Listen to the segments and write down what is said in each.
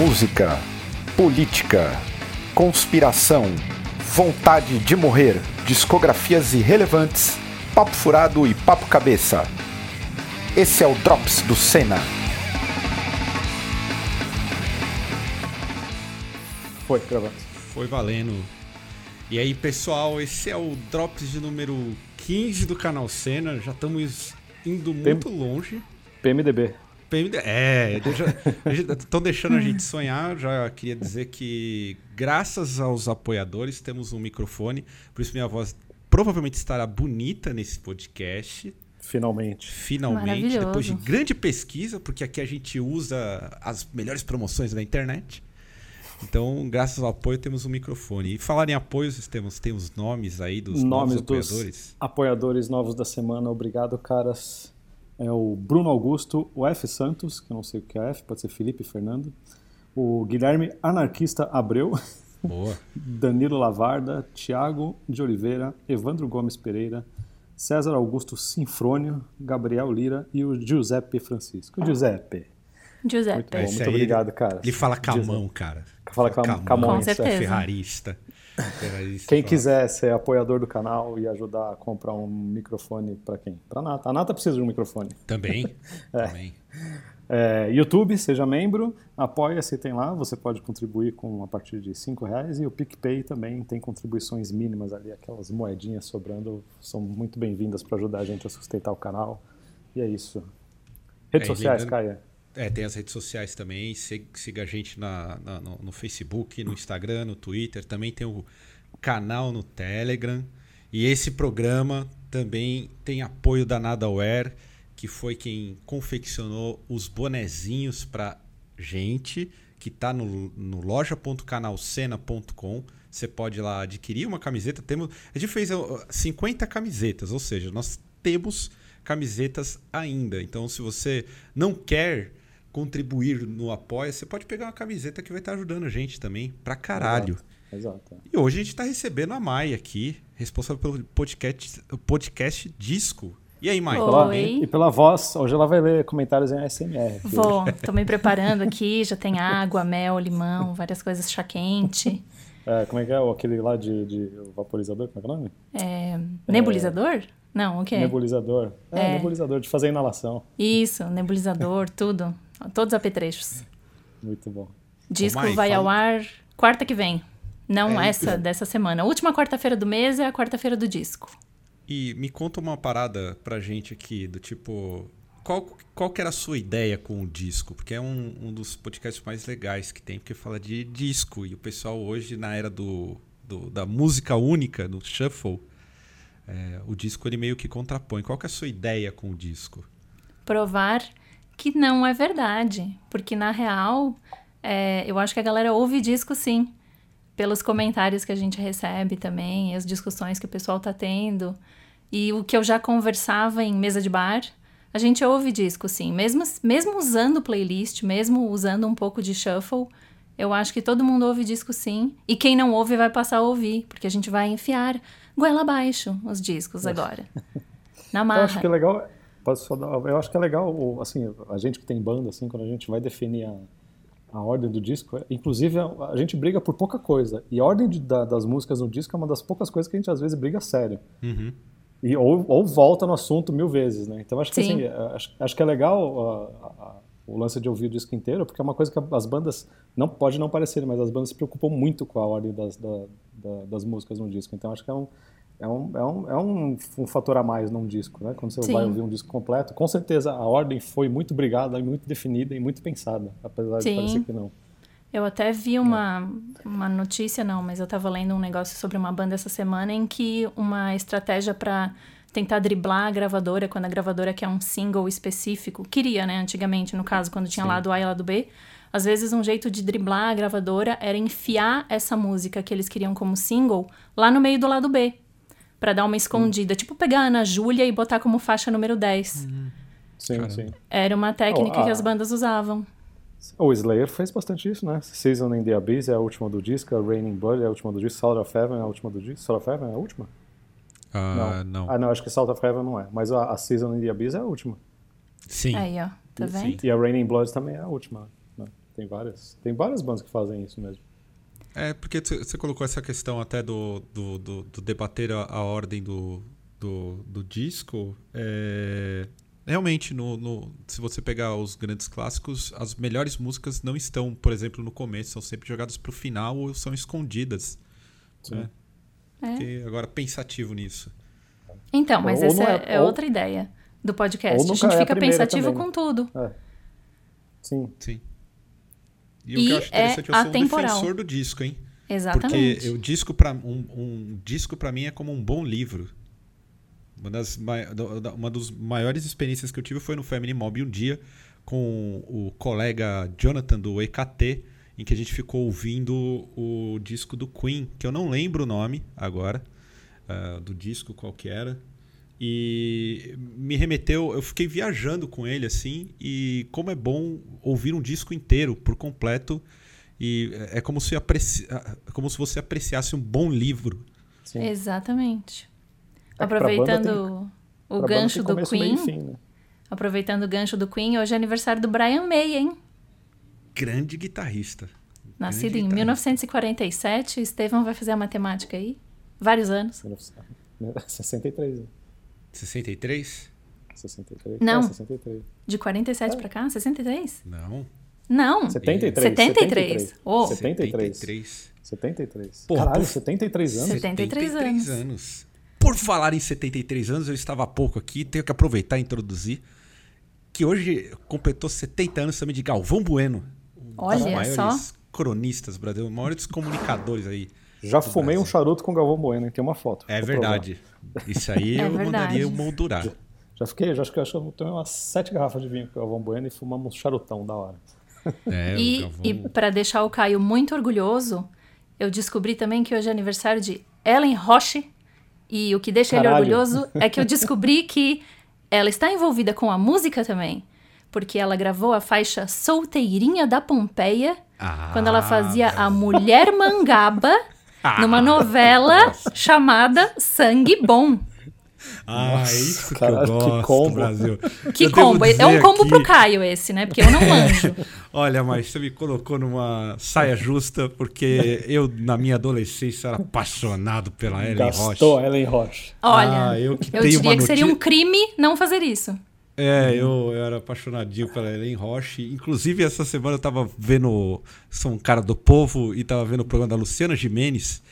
música, política, conspiração, vontade de morrer, discografias irrelevantes, papo furado e papo cabeça. Esse é o Drops do Senna. Foi, gravando. Foi valendo. E aí, pessoal, esse é o Drops de número 15 do canal Senna. Já estamos indo muito longe. PMDB. PMD é, estão deixando a gente sonhar. Já queria dizer que, graças aos apoiadores, temos um microfone. Por isso, minha voz provavelmente estará bonita nesse podcast. Finalmente. Finalmente, depois de grande pesquisa, porque aqui a gente usa as melhores promoções da internet. Então, graças ao apoio, temos um microfone. E falar em apoios, temos, temos nomes aí dos nomes novos apoiadores. Dos apoiadores novos da semana. Obrigado, caras. É o Bruno Augusto, o F. Santos, que eu não sei o que é F, pode ser Felipe Fernando. O Guilherme Anarquista Abreu. Boa. Danilo Lavarda, Tiago de Oliveira, Evandro Gomes Pereira, César Augusto Sinfrônio, Gabriel Lira e o Giuseppe Francisco. O Giuseppe. Giuseppe. Muito, bom, muito obrigado, cara. Ele fala camão, cara. Fala cam camão. Com certeza. Ferrarista. Ferrarista quem quiser ser apoiador do canal e ajudar a comprar um microfone para quem? Para Nata. A Nata precisa de um microfone. Também. é. Também. É, YouTube, seja membro, apoia-se, tem lá, você pode contribuir com a partir de 5 reais e o PicPay também tem contribuições mínimas ali, aquelas moedinhas sobrando, são muito bem-vindas para ajudar a gente a sustentar o canal. E é isso. Redes É, sociais, lembrando- Caia? É, tem as redes sociais também. Siga, a gente na, na- no, no Facebook, no Instagram, no Twitter. Também tem o canal no Telegram. E esse programa também tem apoio da Nadaware, que foi quem confeccionou os bonezinhos pra gente, que tá no, no loja.canalcena.com. Você pode ir lá adquirir uma camiseta. Temos, a gente fez ó, 50 camisetas, ou seja, nós temos camisetas ainda. Então, se você não quer contribuir no Apoia, você pode pegar uma camiseta que vai estar ajudando a gente também pra caralho. Exato. E hoje a gente está recebendo a Mai aqui, responsável pelo podcast, podcast Disco. E aí, Mai? Oi. E pela voz, hoje ela vai ler comentários em ASMR. Vou, hoje. tô me preparando aqui, já tem água, mel, limão, várias coisas chá quente. É, como é que é o- aquele lá de, de vaporizador, como é que é o nome? É, nebulizador? Não, o quê? Nebulizador. É, É. nebulizador de fazer inalação. Isso, nebulizador, tudo. Todos apetrechos. Muito bom. Disco Mai, vai fala- ao ar quarta que vem. Não É, essa, dessa semana. A última quarta-feira do mês é a quarta-feira do disco. E me conta uma parada pra gente aqui, do tipo. Qual, qual que era a sua ideia com o disco? Porque é um, um dos podcasts mais legais que tem, porque fala de disco. E o pessoal hoje, na era do, do- da música única, no shuffle, é, o disco ele meio que contrapõe. Qual que é a sua ideia com o disco? provar que não é verdade. Porque, na real, é, eu acho que a galera ouve disco sim. Pelos comentários que a gente recebe também, as discussões que o pessoal tá tendo. E o que eu já conversava em mesa de bar, a gente ouve disco sim. Mesmo, mesmo usando playlist, mesmo usando um pouco de shuffle, eu acho que todo mundo ouve disco sim. E quem não ouve vai passar a ouvir, porque a gente vai enfiar goela abaixo os discos agora. Na Eu acho que é marra. legal. Posso só dar, eu acho que é legal, assim, a gente que tem banda, assim, quando a gente vai definir a, a ordem do disco, é- inclusive a, a gente briga por pouca coisa. E a ordem de- da- das músicas no disco é uma das poucas coisas que a gente às vezes briga sério. Uhum. E, ou, ou volta no assunto mil vezes, né? Então acho que Sim. assim, é, acho, acho que é legal a- a- o lance de ouvir o disco inteiro, porque é uma coisa que as bandas, não pode não parecer, mas as bandas se preocupam muito com a ordem das, da- da- das músicas no disco. Então acho que é um, é um, é um, é um, um fator a mais num disco, né? Quando você Sim. vai ouvir um disco completo, com certeza a ordem foi muito brigada, muito definida e muito pensada, apesar de Sim. parecer que não. Eu até vi uma, uma notícia, não, mas eu tava lendo um negócio sobre uma banda essa semana em que uma estratégia pra tentar driblar a gravadora, quando a gravadora quer um single específico, queria, né, antigamente, no caso, quando tinha Sim. lado A e lado B, às vezes um jeito de driblar a gravadora era enfiar essa música que eles queriam como single lá no meio do lado B, Pra dar uma escondida, tipo pegar a Ana Júlia e botar como faixa número 10. Sim, Caramba. sim. Era uma técnica Oh, que ah. as bandas usavam. O Slayer fez bastante isso, né? Season in the Abyss é a última do disco, a Raining Blood é a última do disco, Sound of Heaven é a última do disco. Sound of Heaven é a última? Ah, não. Ah, não, acho que Sound of Heaven não é. Mas a, a Season in the Abyss é a última. Sim. Aí, ó. Tá Sim. vendo? E a Raining Blood também é a última. né? Tem várias, tem várias bandas que fazem isso mesmo. É, porque você colocou essa questão até do, do, do, do debater a, a, ordem do, do, do disco. É, realmente, no, no, se você pegar os grandes clássicos, as melhores músicas não estão, por exemplo, no começo, são sempre jogadas para o final ou são escondidas. Sim. Né? É. agora, pensativo nisso. Então, mas ou essa é, é ou... outra ideia do podcast. A gente é fica a pensativo também, né? com tudo. É. Sim. Sim. E, e o que eu acho interessante, é eu sou atemporal. um defensor do disco, hein? Exatamente. Porque o disco para um, um disco para mim é como um bom livro. Uma das uma dos maiores experiências que eu tive foi no Family Mob um dia com o colega Jonathan do EKT, em que a gente ficou ouvindo o disco do Queen, que eu não lembro o nome agora, uh, do disco qual que era. E me remeteu, eu fiquei viajando com ele assim, e como é bom ouvir um disco inteiro por completo, e é como se, apreci... como se você apreciasse um bom livro. Sim. Exatamente. É aproveitando tem... o gancho do Queen. Fim, né? Aproveitando o gancho do Queen, hoje é aniversário do Brian May, hein? Grande guitarrista. Nascido Grande em guitarrista. 1947, Estevão vai fazer a matemática aí. Vários anos. 63. 63? 63. Não. É, 63. De 47 é. pra cá? 63? Não. Não. 73. 73. 73. Oh. 73. 73. Pô, Caralho, 73 anos? 73, 73 anos. anos. Por falar em 73 anos, eu estava há pouco aqui, tenho que aproveitar e introduzir que hoje completou 70 anos também de Galvão Bueno. Um Olha dos maiores só. cronistas brasileiros, maiores comunicadores aí. Já fumei Brasil. um charuto com Galvão Bueno, hein? tem uma foto. É verdade. Isso aí é eu verdade. mandaria moldurar. Já, já fiquei, já acho que eu tomei umas sete garrafas de vinho com o Galvão Bueno e fumamos um charutão da hora. É, e, e para deixar o Caio muito orgulhoso, eu descobri também que hoje é aniversário de Ellen Roche. E o que deixa Caralho. ele orgulhoso é que eu descobri que ela está envolvida com a música também. Porque ela gravou a faixa Solteirinha da Pompeia ah, quando ela fazia a Mulher Mangaba numa novela chamada Sangue Bom. Ah, Nossa, isso que eu gosto, que combo. Brasil. Que eu combo. É um combo aqui... pro Caio esse, né? Porque eu não manjo. Olha, mas você me colocou numa saia justa, porque eu, na minha adolescência, era apaixonado pela Ellen Gastou Roche. Gastou Ellen Roche. Olha, ah, eu, que eu diria que seria um crime não fazer isso. É, eu, eu, era apaixonadinho pela Ellen Roche. Inclusive, essa semana eu tava vendo. Sou um cara do povo e tava vendo o programa da Luciana Jimenez.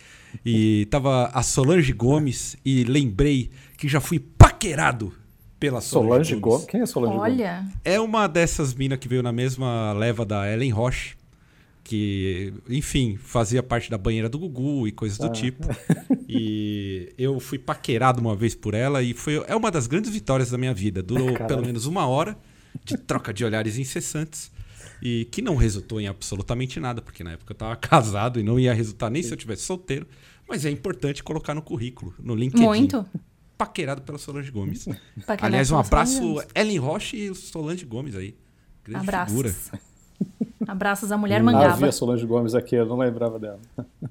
E tava a Solange Gomes. E lembrei que já fui paquerado pela Solange, Solange Gomes. Gomes. Quem é Solange Olha. Gomes? É uma dessas minas que veio na mesma leva da Ellen Roche que, enfim, fazia parte da banheira do Gugu e coisas do ah. tipo. E eu fui paquerado uma vez por ela e foi é uma das grandes vitórias da minha vida. Durou Caramba. pelo menos uma hora de troca de olhares incessantes e que não resultou em absolutamente nada, porque na época eu estava casado e não ia resultar nem se eu tivesse solteiro. Mas é importante colocar no currículo, no LinkedIn. Muito. Paquerado pela Solange Gomes. Paquerado Aliás, um abraço Ellen Roche e Solange Gomes aí. Grande Abraços. figura. Abraços à mulher mangaba. Eu vi a Solange Gomes aqui, eu não lembrava dela.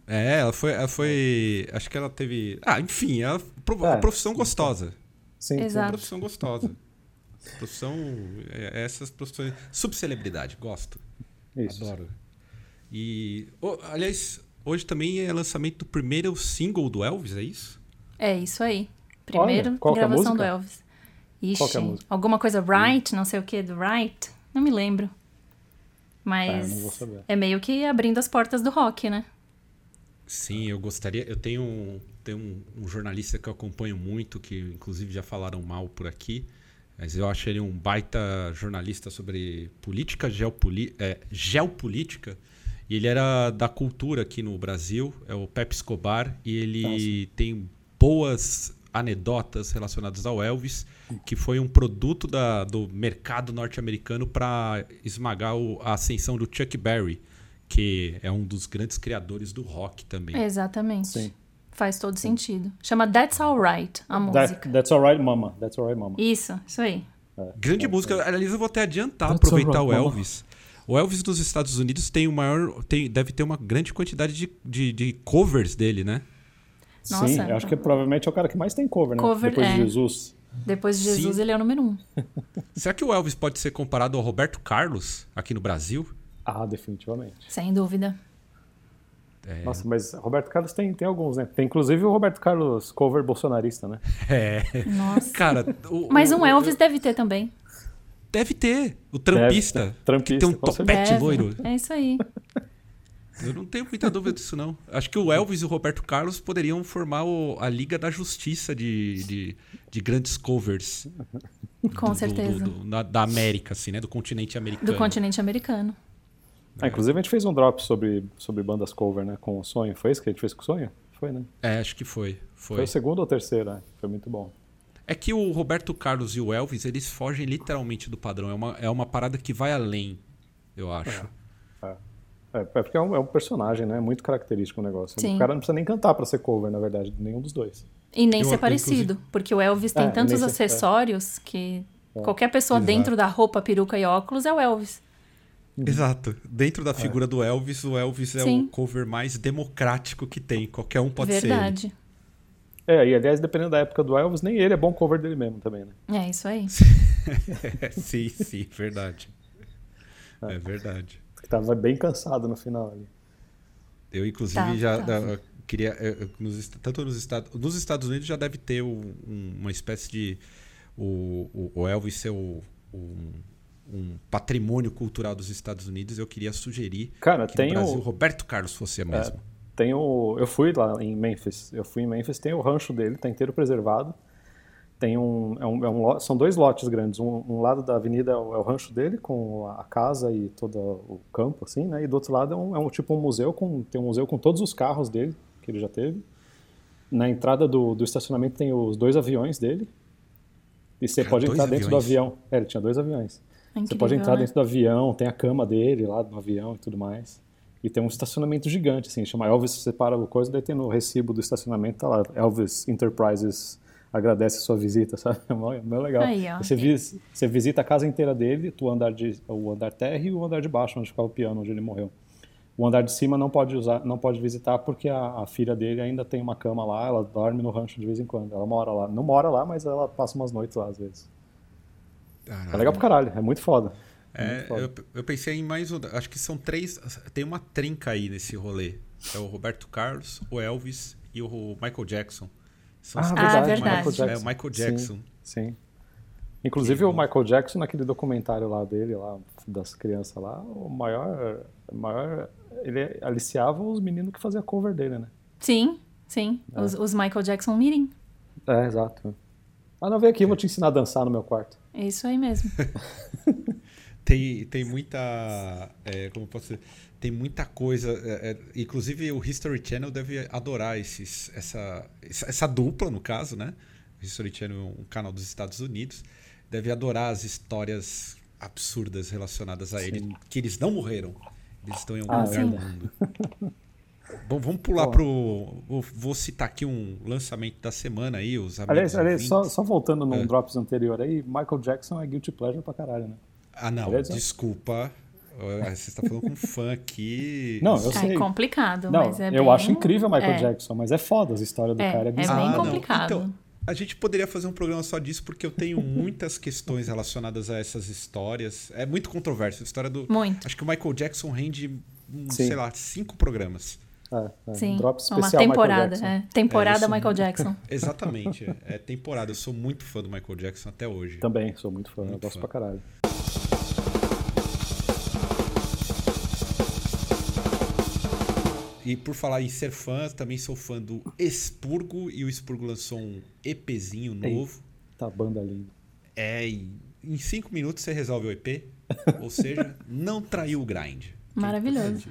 É, ela foi, ela foi. Acho que ela teve. Ah, enfim, ela, é, a profissão gostosa. Sim, Exato. profissão gostosa. profissão. É, essas profissões. Subcelebridade, gosto. Isso. Adoro. E. Oh, aliás, hoje também é lançamento do primeiro single do Elvis, é isso? É isso aí. Primeiro Olha, gravação é do Elvis. Ixi, qual é a música? alguma coisa right, não sei o que, do right. Não me lembro. Mas é, é meio que abrindo as portas do rock, né? Sim, eu gostaria. Eu tenho, um, tenho um, um, jornalista que eu acompanho muito, que inclusive já falaram mal por aqui, mas eu acho ele um baita jornalista sobre política, geopoli, é, geopolítica. E ele era da cultura aqui no Brasil, é o Pepe Escobar, e ele Nossa. tem boas anedotas relacionadas ao Elvis, que foi um produto da, do mercado norte-americano para esmagar o, a ascensão do Chuck Berry, que é um dos grandes criadores do rock também. Exatamente. Sim. Faz todo sentido. Chama That's Alright, a música. That, that's Alright Mama. That's Alright Mama. Isso, isso aí. É, Grande é, música. É. Aliás, eu vou até adiantar, that's aproveitar right, o Elvis. Mama. O Elvis dos Estados Unidos tem o maior. Tem, deve ter uma grande quantidade de, de, de covers dele, né? Nossa. Sim, eu acho que provavelmente é o cara que mais tem cover, né? Cover, Depois é. de Jesus. Depois de Jesus, Sim. ele é o número um. Será que o Elvis pode ser comparado ao Roberto Carlos aqui no Brasil? Ah, definitivamente. Sem dúvida. É. Nossa, mas Roberto Carlos tem, tem alguns, né? Tem inclusive o Roberto Carlos cover bolsonarista, né? É. Nossa. Cara, o, mas um Elvis o, deve ter também. Deve ter. O trampista. Deve, trampista que tem um topete loiro. É isso aí. Eu não tenho muita dúvida disso, não. Acho que o Elvis e o Roberto Carlos poderiam formar o, a Liga da Justiça de, de, de grandes covers. Com do, certeza. Do, do, da, da, América, assim, né? Do continente americano. Do continente americano. Ah, inclusive a gente fez um drop sobre, sobre bandas cover, né? Com o Sonho. Foi isso que a gente fez com o Sonho? Foi, né? É, acho que foi. Foi, foi o segundo ou o terceiro, né? Foi muito bom. É que o Roberto Carlos e o Elvis, eles fogem literalmente do padrão. É uma, é uma parada que vai além, eu acho. É, é. É porque é um, é um, personagem, né? Muito característico o negócio. Sim. O cara não precisa nem cantar para ser cover, na verdade, nenhum dos dois. E nem eu, ser parecido, inclusive... porque o Elvis tem É, tantos ser- acessórios que qualquer pessoa Exato. dentro da roupa, peruca e óculos é o Elvis. Exato. Dentro da figura do Elvis, o Elvis é Sim. o cover mais democrático que tem. Qualquer um pode Verdade. É, e aliás, dependendo da época do Elvis, nem ele é bom cover dele mesmo também, né? É isso aí. ser. sim, sim, verdade. É verdade. Que tava bem cansado no final ali. Eu, inclusive, Tá, já tá. queria. eu- nos tanto nos Estados, nos Estados Unidos já deve ter um- um- uma espécie de. O, o- o Elvis ser o- um, um patrimônio cultural dos Estados Unidos. Eu queria sugerir Cara, que tem no Brasil o- Roberto Carlos fosse a mesma. Tem o. Eu fui lá em Memphis. Eu fui em Memphis, tem o rancho dele, tá inteiro preservado. Tem um. é um- é um são dois lotes grandes. Um, um lado da avenida é o, é o rancho dele, com a casa e todo o campo, assim, né? E do outro lado é um, é um tipo um museu com. Tem um museu com todos os carros dele, que ele já teve. Na entrada do, do estacionamento tem os dois aviões dele. E você Cara, pode entrar dentro do aviões? avião. É, ele tinha dois aviões. Você Incrível, pode entrar né? dentro do avião, tem a cama dele lá no avião e tudo mais. E tem um estacionamento gigante, assim, chama Elvis, você para o coisa, daí tem no recibo do estacionamento, tá lá, Elvis Enterprises agradece sua visita, sabe? É mó, mó legal. Aí. Você, vis- você visita a casa inteira dele, o andar, de, o andar terra e o andar de baixo, onde ficava o piano, onde ele morreu. O andar de cima não pode usar, não pode visitar porque a, a filha dele ainda tem uma cama lá, ela dorme no rancho de vez em quando. Ela mora lá. Não mora lá, mas ela passa umas noites lá às vezes. Caralho. É legal pra caralho, é muito foda. É, muito foda. eu, eu pensei em mais um. Acho que são três. Tem uma trinca aí nesse rolê. É o Roberto Carlos, o Elvis e o Michael Jackson. São Ah, verdade. mais- Michael É o Michael Jackson. Sim. sim. Inclusive o Michael Jackson, naquele documentário lá dele, lá das crianças lá, o maior, o maior ele aliciava os meninos que faziam cover dele, né? Sim, sim. É. Os, os Michael Jackson Meeting. É, exato. Ah, não, vem aqui, eu vou te ensinar a dançar no meu quarto. É isso aí mesmo. Tem, tem muita. é, como eu posso dizer? Tem muita coisa. é, é, inclusive o History Channel deve adorar esses, essa, essa, dupla, no caso, né? O History Channel é um canal dos Estados Unidos. Deve adorar as histórias absurdas relacionadas a ele. Que eles não morreram. Eles estão em algum Ah, lugar sim. do mundo. Bom, vamos pular Bom. pro. Vou, citar aqui um lançamento da semana aí, os amigos. Aliás, aliás só, só voltando num É. drops anterior aí, Michael Jackson é guilty pleasure pra caralho, né? Ah, não, Aliás, desculpa. Você está falando com um fã aqui. Não, eu É sei. complicado, Não, mas é eu bem- acho incrível o Michael é. Jackson, mas é foda as histórias do É, cara. É é bizarro. bem Ah, complicado. Então, a gente poderia fazer um programa só disso, porque eu tenho muitas questões relacionadas a essas histórias. É muito controverso. A história do. Muito. Acho que o Michael Jackson rende, um, sei lá, cinco programas. É, é, Sim, Drop uma especial Michael temporada. Jackson. É, temporada É, isso- Michael Jackson. Exatamente. é, é temporada. Eu sou muito fã do Michael Jackson até hoje. Também, sou muito fã, eu Muito gosto fã. pra caralho. E por falar em ser fã, também sou fã do Expurgo. E o Expurgo lançou um EPzinho novo. Tá banda linda. É, em em cinco minutos você resolve o EP. Ou seja, não traiu o grind. é Maravilhoso.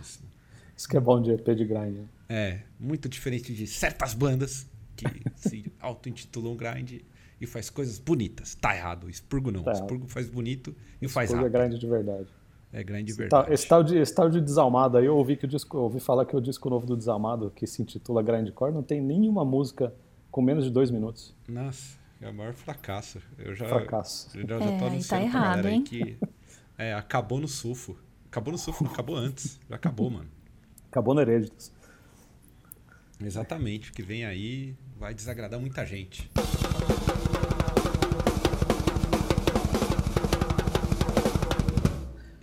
Isso que é bom de EP de grind. né? É, muito diferente de certas bandas que se auto-intitulam grind e faz coisas bonitas. Tá errado. Expurgo não. Tá errado. Expurgo faz bonito e faz Coisa rápido. grind de verdade. É grind de Esse verdade. tal, esse, tal de, esse tal de Desalmado aí, eu ouvi, que o disco, ouvi falar que o disco novo do Desalmado, que se intitula Grindcore, não tem nenhuma música com menos de dois minutos. Nossa, é o maior fracasso. Eu já, Fracasso. eu já, já É, tô tá errado, galera hein? que é, acabou no sufo. Acabou no sufo, não acabou antes. Já acabou, mano. Acabou no Hereditas. Exatamente. O que vem aí vai desagradar muita gente.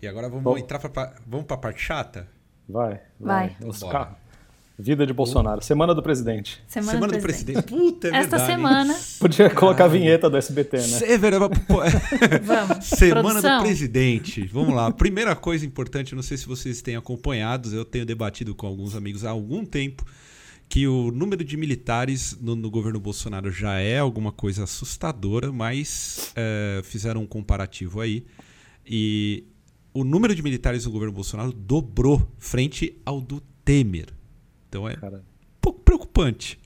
E agora vamos Bom. entrar pra, vamos pra parte chata? Vai, Vai. Os Vambora. carros. Vida de Bolsonaro. Semana do presidente. Semana, Semana do do presidente. presidente. Puta, é Esta verdade. semana, Podia colocar a vinheta do SBT, né? É verdade. pô, vamos. Semana Produção. do presidente. Vamos lá. Primeira coisa importante, não sei se vocês têm acompanhado, eu tenho debatido com alguns amigos há algum tempo que o número de militares no, no governo Bolsonaro já é alguma coisa assustadora, mas é, fizeram um comparativo aí e o número de militares no governo Bolsonaro dobrou frente ao do Temer. Então é um Cara. pouco preocupante.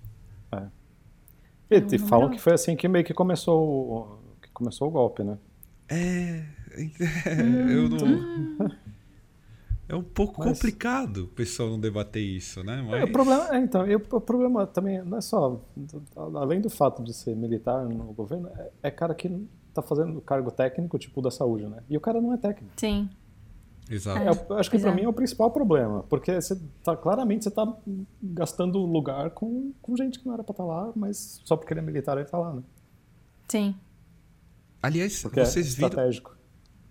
E, Não, e não falam que foi assim que meio que começou o, que começou o golpe, né? É, eu não. É um pouco Mas- complicado o pessoal não debater isso, né? É, Mas... o problema, é, então, e o, o problema também não é só, além do fato de ser militar no governo, é, é cara que tá fazendo cargo técnico, tipo da saúde, né? E o cara não é técnico. Sim. Exato. É, eu acho que é. mim é o principal problema, porque você tá, claramente você tá gastando lugar com, com gente que não era pra estar lá, mas só porque ele é militar ele tá lá, né? Sim. Aliás, Porque vocês é viram. estratégico.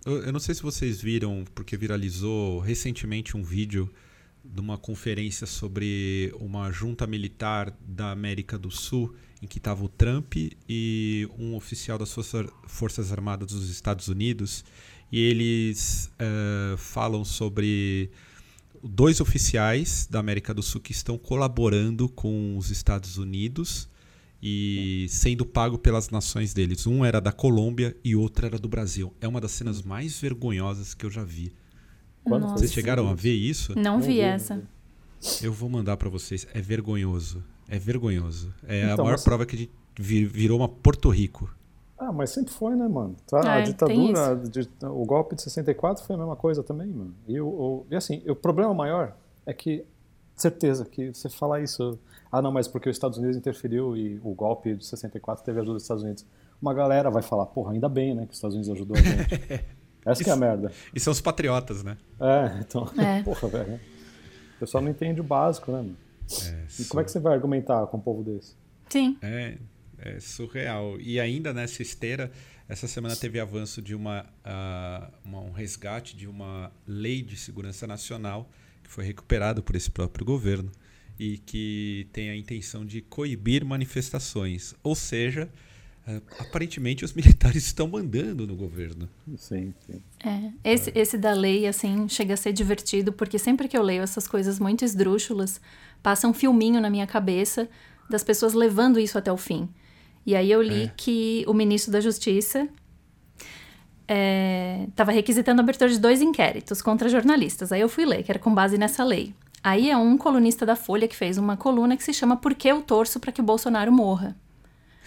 Eu, eu não sei se vocês viram, porque viralizou recentemente um vídeo de uma conferência sobre uma junta militar da América do Sul, em que estava o Trump e um oficial das Força- Forças Armadas dos Estados Unidos, e eles eh, falam sobre dois oficiais da América do Sul que estão colaborando com os Estados Unidos e sendo pago pelas nações deles. Um era da Colômbia e outro era do Brasil. É uma das cenas mais vergonhosas que eu já vi. Quando Vocês chegaram a ver isso? Não, Não vi vi, essa. Eu vou mandar pra vocês. É vergonhoso. É vergonhoso. É a Então, maior mas- prova que a gente vi- virou uma Porto Rico. Ah, mas sempre foi, né, mano? Tá, É, a tem ditadura, a di- o golpe de 64 foi a mesma coisa também, mano. E, o, o- e assim, o problema maior é que, certeza, que você fala isso, ah não, mas porque os Estados Unidos interferiu e o golpe de 64 teve ajuda dos Estados Unidos. Uma galera vai falar, porra, ainda bem, né, que os Estados Unidos ajudou a gente. Essa que é a merda. E são os patriotas, né? É, então, É. porra, velho. O pessoal não entende o básico, né, mano? E como é que você vai argumentar com um povo desse? Sim. É, é surreal. E ainda nessa esteira, essa semana teve avanço de uma, ah, uma- um resgate de uma lei de segurança nacional que foi recuperado por esse próprio governo e que tem a intenção de coibir manifestações. Ou seja, aparentemente os militares estão mandando no governo. Sim, sim. É, esse, esse da lei, assim, chega a ser divertido, porque sempre que eu leio essas coisas muito esdrúxulas, passa um filminho na minha cabeça das pessoas levando isso até o fim. E aí eu li É. que o ministro da Justiça estava requisitando a abertura de dois inquéritos contra jornalistas. Aí eu fui ler, que era com base nessa lei. Aí é um colunista da Folha que fez uma coluna que se chama Por que eu torço para que o Bolsonaro morra?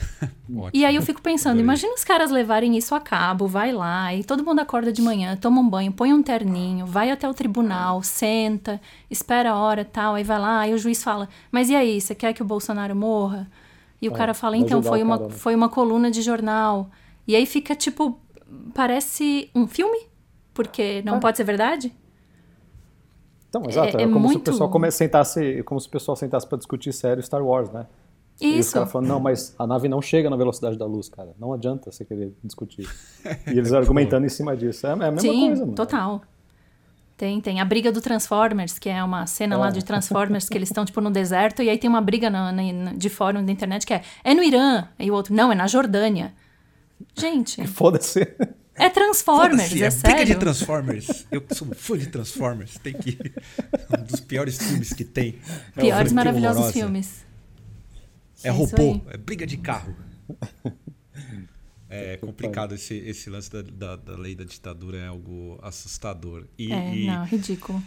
E aí eu fico pensando, imagina os caras levarem isso a cabo, vai lá, e todo mundo acorda de manhã, toma um banho, põe um terninho, vai até o tribunal, senta, espera a hora tal, aí vai lá, aí o juiz fala, mas e aí, você quer que o Bolsonaro morra? E o É, cara fala, então, foi uma, cara, né? foi uma coluna de jornal. E aí fica tipo, parece um filme, porque não É. pode ser verdade? Então, exato, É- é, é como se muito- o pessoal sentasse, como se o pessoal sentasse pra discutir sério Star Wars, né? E os Isso. caras falando, não, mas a nave não chega na velocidade da luz, cara. Não adianta você querer discutir. E eles argumentando em cima disso. É, é a mesma Sim, coisa, mano. total. Tem, tem a briga do Transformers, que é uma cena lá É. de Transformers que eles estão, tipo, no deserto, e aí tem uma briga na- na- de fórum da internet que é, é no Irã, e o outro, não, é na Jordânia. Gente, Foda-se. é Transformers, é, é briga de sério. Transformers. Eu sou um fã de Transformers. Tem que. Um dos piores filmes que tem. É Piores horrível, maravilhosos filmes. É robô, é briga de carro. É complicado esse, esse lance da, da, da lei da ditadura, é algo assustador. E, É, e, não, ridículo.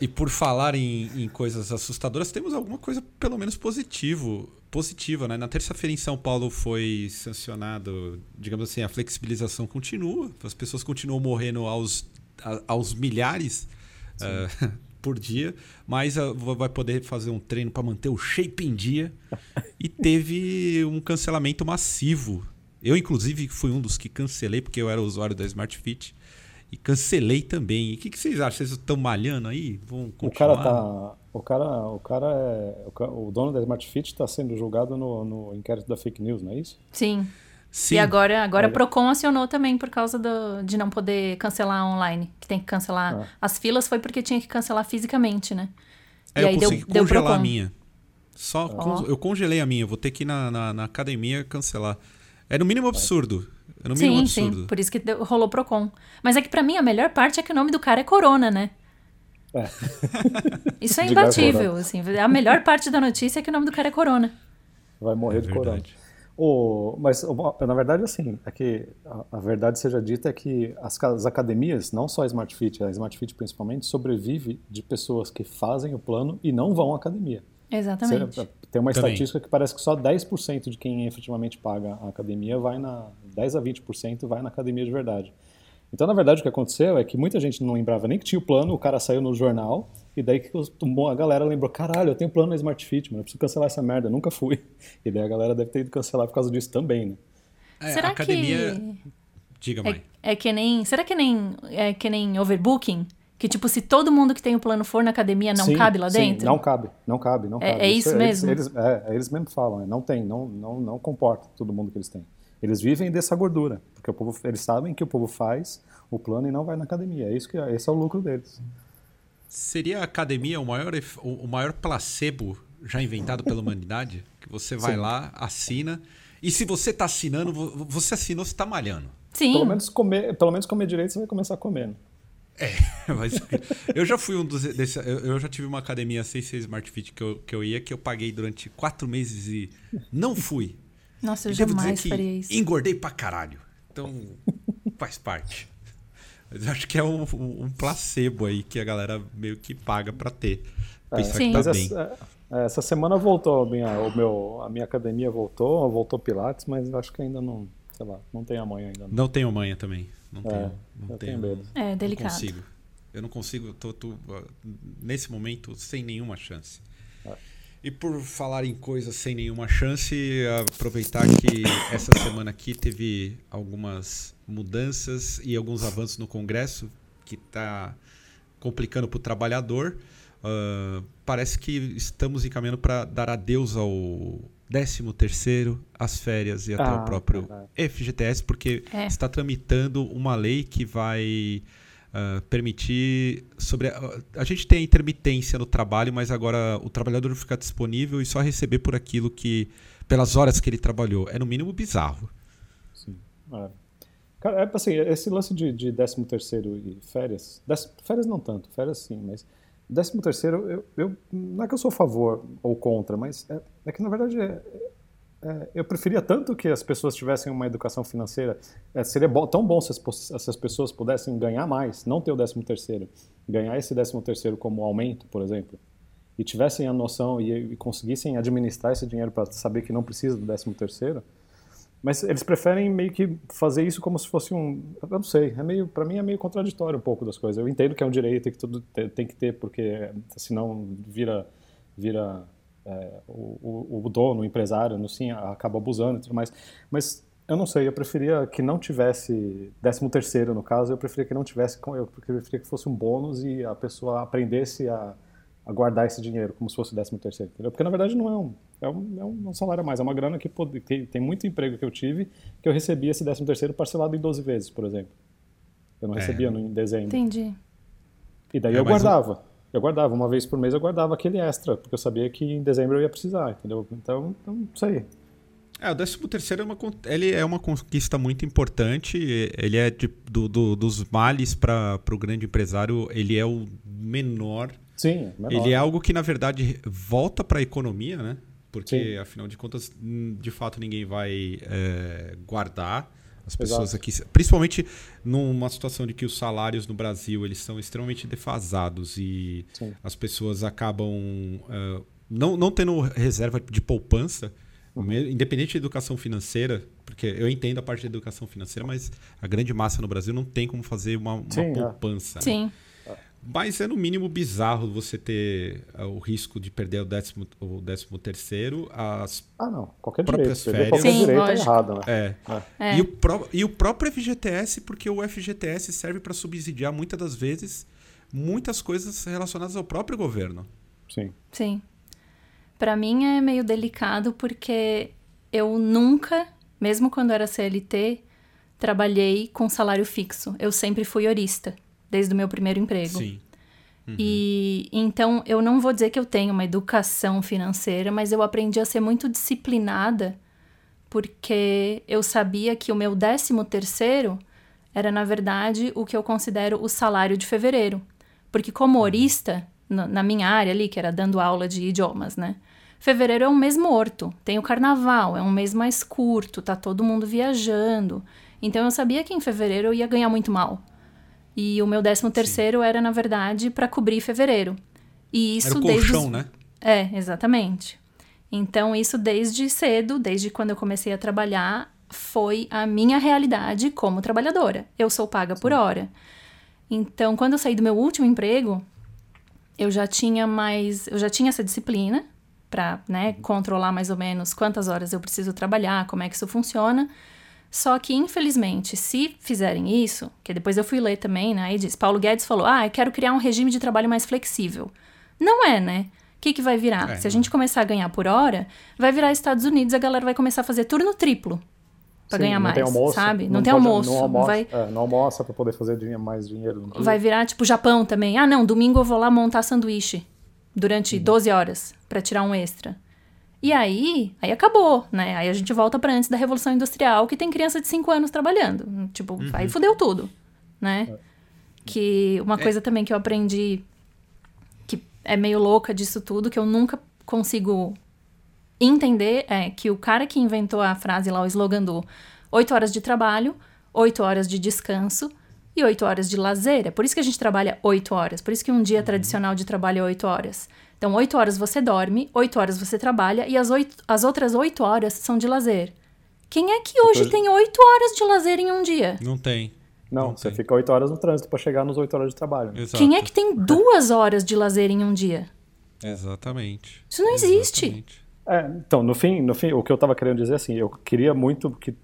e por falar em, em coisas assustadoras, temos alguma coisa pelo menos positivo, positiva, né? Na terça-feira em São Paulo foi sancionado, digamos assim, a flexibilização continua, as pessoas continuam morrendo aos, a- aos milhares ah, por dia, mas ah, vai poder fazer um treino para manter o shape em dia. E teve um cancelamento massivo. Eu, inclusive, fui um dos que cancelei, porque eu era usuário da Smart Fit. E cancelei também. E o que, que vocês acham? Vocês estão malhando aí? Vão O continuar? cara tá. O cara, o cara é. O, o dono da Smart Fit tá sendo julgado no, no inquérito da fake news, não é isso? Sim. Sim. E agora, agora a. Procon acionou também por causa do, de não poder cancelar online. Que tem que cancelar. Ah. As filas foi porque tinha que cancelar fisicamente, né? É, e eu aí deu, consegui deu congelar a Procon. minha. Só con- eu congelei a minha. Vou ter que ir na, na, na academia cancelar. É no mínimo absurdo. É no mínimo Sim, absurdo. sim. Por isso que deu- rolou Procon. Mas é que pra mim a melhor parte é que o nome do cara é Corona, né? É. Isso é imbatível, assim. A melhor parte da notícia é que o nome do cara é Corona. Vai morrer É de corona. O, mas, na verdade, assim, é que a, a verdade seja dita é que as, as academias, não só a Smart Fit, a Smart Fit principalmente, sobrevive de pessoas que fazem o plano e não vão à academia. Exatamente. Você- tem uma Também. estatística que parece que só 10% de quem efetivamente paga a academia vai na 10 a 20% vai na academia de verdade. Então, na verdade, o que aconteceu é que muita gente não lembrava nem que tinha o plano, o cara saiu no jornal, e daí que a galera lembrou, caralho, eu tenho plano na Smart Fit, mano, eu preciso cancelar essa merda, eu nunca fui. E daí a galera deve ter ido cancelar por causa disso também, né? É, Será a academia. que Diga, mãe. é, é que nem. Será que nem é que nem overbooking? Que tipo, se todo mundo que tem o plano for na academia, não Sim, cabe lá sim, dentro? não cabe, não cabe, não É- cabe. é isso eles- mesmo? Eles, é, eles mesmos falam, é, não tem, não, não, não comporta todo mundo que eles têm. Eles vivem dessa gordura, porque o povo, eles sabem que o povo faz o plano e não vai na academia. É isso que esse é o lucro deles. Seria a academia o maior, o maior placebo já inventado pela humanidade? Que você vai Sim. lá, assina. E se você tá assinando, vo- você assinou, você tá malhando. Sim. Pelo menos comer, pelo menos comer direito você vai começar comendo. Mas eu já fui um dos. Desse, eu, eu já tive uma academia sem ser Smart Fit que eu, que eu ia, que eu paguei durante quatro meses e não fui. Nossa, eu E devo dizer jamais que faria isso. engordei pra caralho. Então, faz parte. Mas eu acho que é um, um placebo aí que a galera meio que paga pra ter. Pensar Sim. que tá Mas bem. essa, é, essa semana voltou a minha, o meu, a minha academia voltou, voltou Pilates, mas eu acho que ainda não, sei lá, não tem amanhã ainda. Não. Não tenho manha também. Não É, tenho. Não eu tenho, tenho medo. É, Não delicado. consigo. Eu não consigo, eu tô, tô, nesse momento sem nenhuma chance. E por falar em coisas sem nenhuma chance, aproveitar que essa semana aqui teve algumas mudanças e alguns avanços no Congresso que está complicando para o trabalhador. Uh, parece que estamos encaminhando para dar adeus ao 13 terceiro, as férias e até Ah, o próprio verdade. FGTS, porque É. está tramitando uma lei que vai ah, permitir sobre a, a gente tem a intermitência no trabalho, mas agora o trabalhador fica disponível e só receber por aquilo que pelas horas que ele trabalhou. É no mínimo bizarro. Sim. É. Cara, é assim, esse lance de, de 13 terceiro e férias, férias não tanto, férias sim, mas 13 terceiro, eu, eu, não é que eu sou a favor ou contra, mas é, é que na verdade é, eu preferia tanto que as pessoas tivessem uma educação financeira, é, seria tão bom se as, se as pessoas pudessem ganhar mais, não ter o 13 terceiro, ganhar esse 13 terceiro como aumento, por exemplo, e tivessem a noção e, e conseguissem administrar esse dinheiro para saber que não precisa do 13 terceiro, mas eles preferem meio que fazer isso como se fosse um, eu não sei, é meio, para mim é meio contraditório um pouco das coisas. Eu entendo que é um direito que tudo te- tem que ter porque senão vira vira é, o, o, o dono, o empresário, no sim, acaba abusando e tudo mais. Mas eu não sei, eu preferia que não tivesse 13 terceiro no caso, eu preferia que não tivesse, eu preferia que fosse um bônus e a pessoa aprendesse a, a guardar esse dinheiro como se fosse o 13 terceiro, entendeu? Porque na verdade não é um, é um, é um salário a mais, é uma grana que pode, tem, tem muito emprego que eu tive que eu recebia esse 13 terceiro parcelado em 12 vezes, por exemplo. Eu não É. recebia no, em dezembro. Entendi. E daí É, eu guardava. Eu guardava, uma vez por mês eu guardava aquele extra, porque eu sabia que em dezembro eu ia precisar, entendeu? Então, então não sei. É, o 13 terceiro é uma, ele é uma conquista muito importante. Ele é de- do- do- dos males para o grande empresário, ele é o menor Sim, menor. Ele é algo que, na verdade, volta para a economia, né? Porque, Sim. afinal de contas, de fato, ninguém vai é, guardar. As pessoas Exato. aqui, principalmente numa situação de que os salários no Brasil eles são extremamente defasados e Sim. as pessoas acabam é, não, não tendo reserva de poupança, Uhum. independente de educação financeira, porque eu entendo a parte da educação financeira, mas a grande massa no Brasil não tem como fazer uma, uma Sim, é. poupança. né? Sim. Mas é no mínimo bizarro você ter ah, o risco de perder o décimo, o décimo terceiro, as Ah, não. Qualquer Próprias direito. Férias. qualquer Sim, direito é errado, né? é. É. E, o pró- e o próprio FGTS, porque o FGTS serve para subsidiar muitas das vezes muitas coisas relacionadas ao próprio governo. Sim. Sim. Pra mim é meio delicado porque eu nunca Mesmo quando era CLT, trabalhei com salário fixo. Eu sempre fui horista, desde o meu primeiro emprego. Sim. Uhum. E então eu não vou dizer que eu tenho uma educação financeira, mas eu aprendi a ser muito disciplinada, porque eu sabia que o meu décimo terceiro era, na verdade, o que eu considero o salário de fevereiro. Porque como uhum. horista, na minha área ali, que era dando aula de idiomas, né? Fevereiro é um mês morto, tem o carnaval, é um mês mais curto, tá todo mundo viajando. Então eu sabia que em fevereiro eu ia ganhar muito mal. E o meu décimo terceiro Sim. era, na verdade, para cobrir fevereiro. E isso era o desde. Colchão, né? É, exatamente. Então, isso desde cedo, desde quando eu comecei a trabalhar, foi a minha realidade como trabalhadora. Eu sou paga Sim. por hora. Então, quando eu saí do meu último emprego, eu já tinha mais. Eu já tinha essa disciplina para né, controlar mais ou menos quantas horas eu preciso trabalhar, como é que isso funciona. Só que, infelizmente, se fizerem isso, que depois eu fui ler também, né? Aí diz, Paulo Guedes falou, ah, eu quero criar um regime de trabalho mais flexível. Não é, né? O que, que vai virar? É, se a gente começar a ganhar por hora, vai virar Estados Unidos, a galera vai começar a fazer turno triplo para ganhar mais, almoço, sabe? Não, não tem pode, almoço. Não almoça, vai... é, não almoça para poder fazer mais dinheiro. Vai virar tipo Japão também. Ah, não, domingo eu vou lá montar sanduíche durante uhum. 12 horas para tirar um extra. E aí, aí acabou, né? Aí a gente volta para antes da Revolução Industrial, que tem criança de 5 anos trabalhando. Tipo, uhum. aí fudeu tudo, né? É. Que uma é. coisa também que eu aprendi que é meio louca disso tudo, que eu nunca consigo entender, é que o cara que inventou a frase lá, o slogan do 8 horas de trabalho, 8 horas de descanso e 8 horas de lazer. É por isso que a gente trabalha 8 horas. Por isso que um dia uhum. tradicional de trabalho é 8 horas. Então, 8 horas você dorme, 8 horas você trabalha e as, 8, as outras 8 horas são de lazer. Quem é que hoje Depois... tem 8 horas de lazer em um dia? Não tem. Não, Não você tem. fica 8 horas no trânsito para chegar nos 8 horas de trabalho. Exato. Quem é que tem 2 horas de lazer em um dia? Exatamente. Isso não existe. É, então, no fim, no fim, o que eu estava querendo dizer assim, eu queria muito que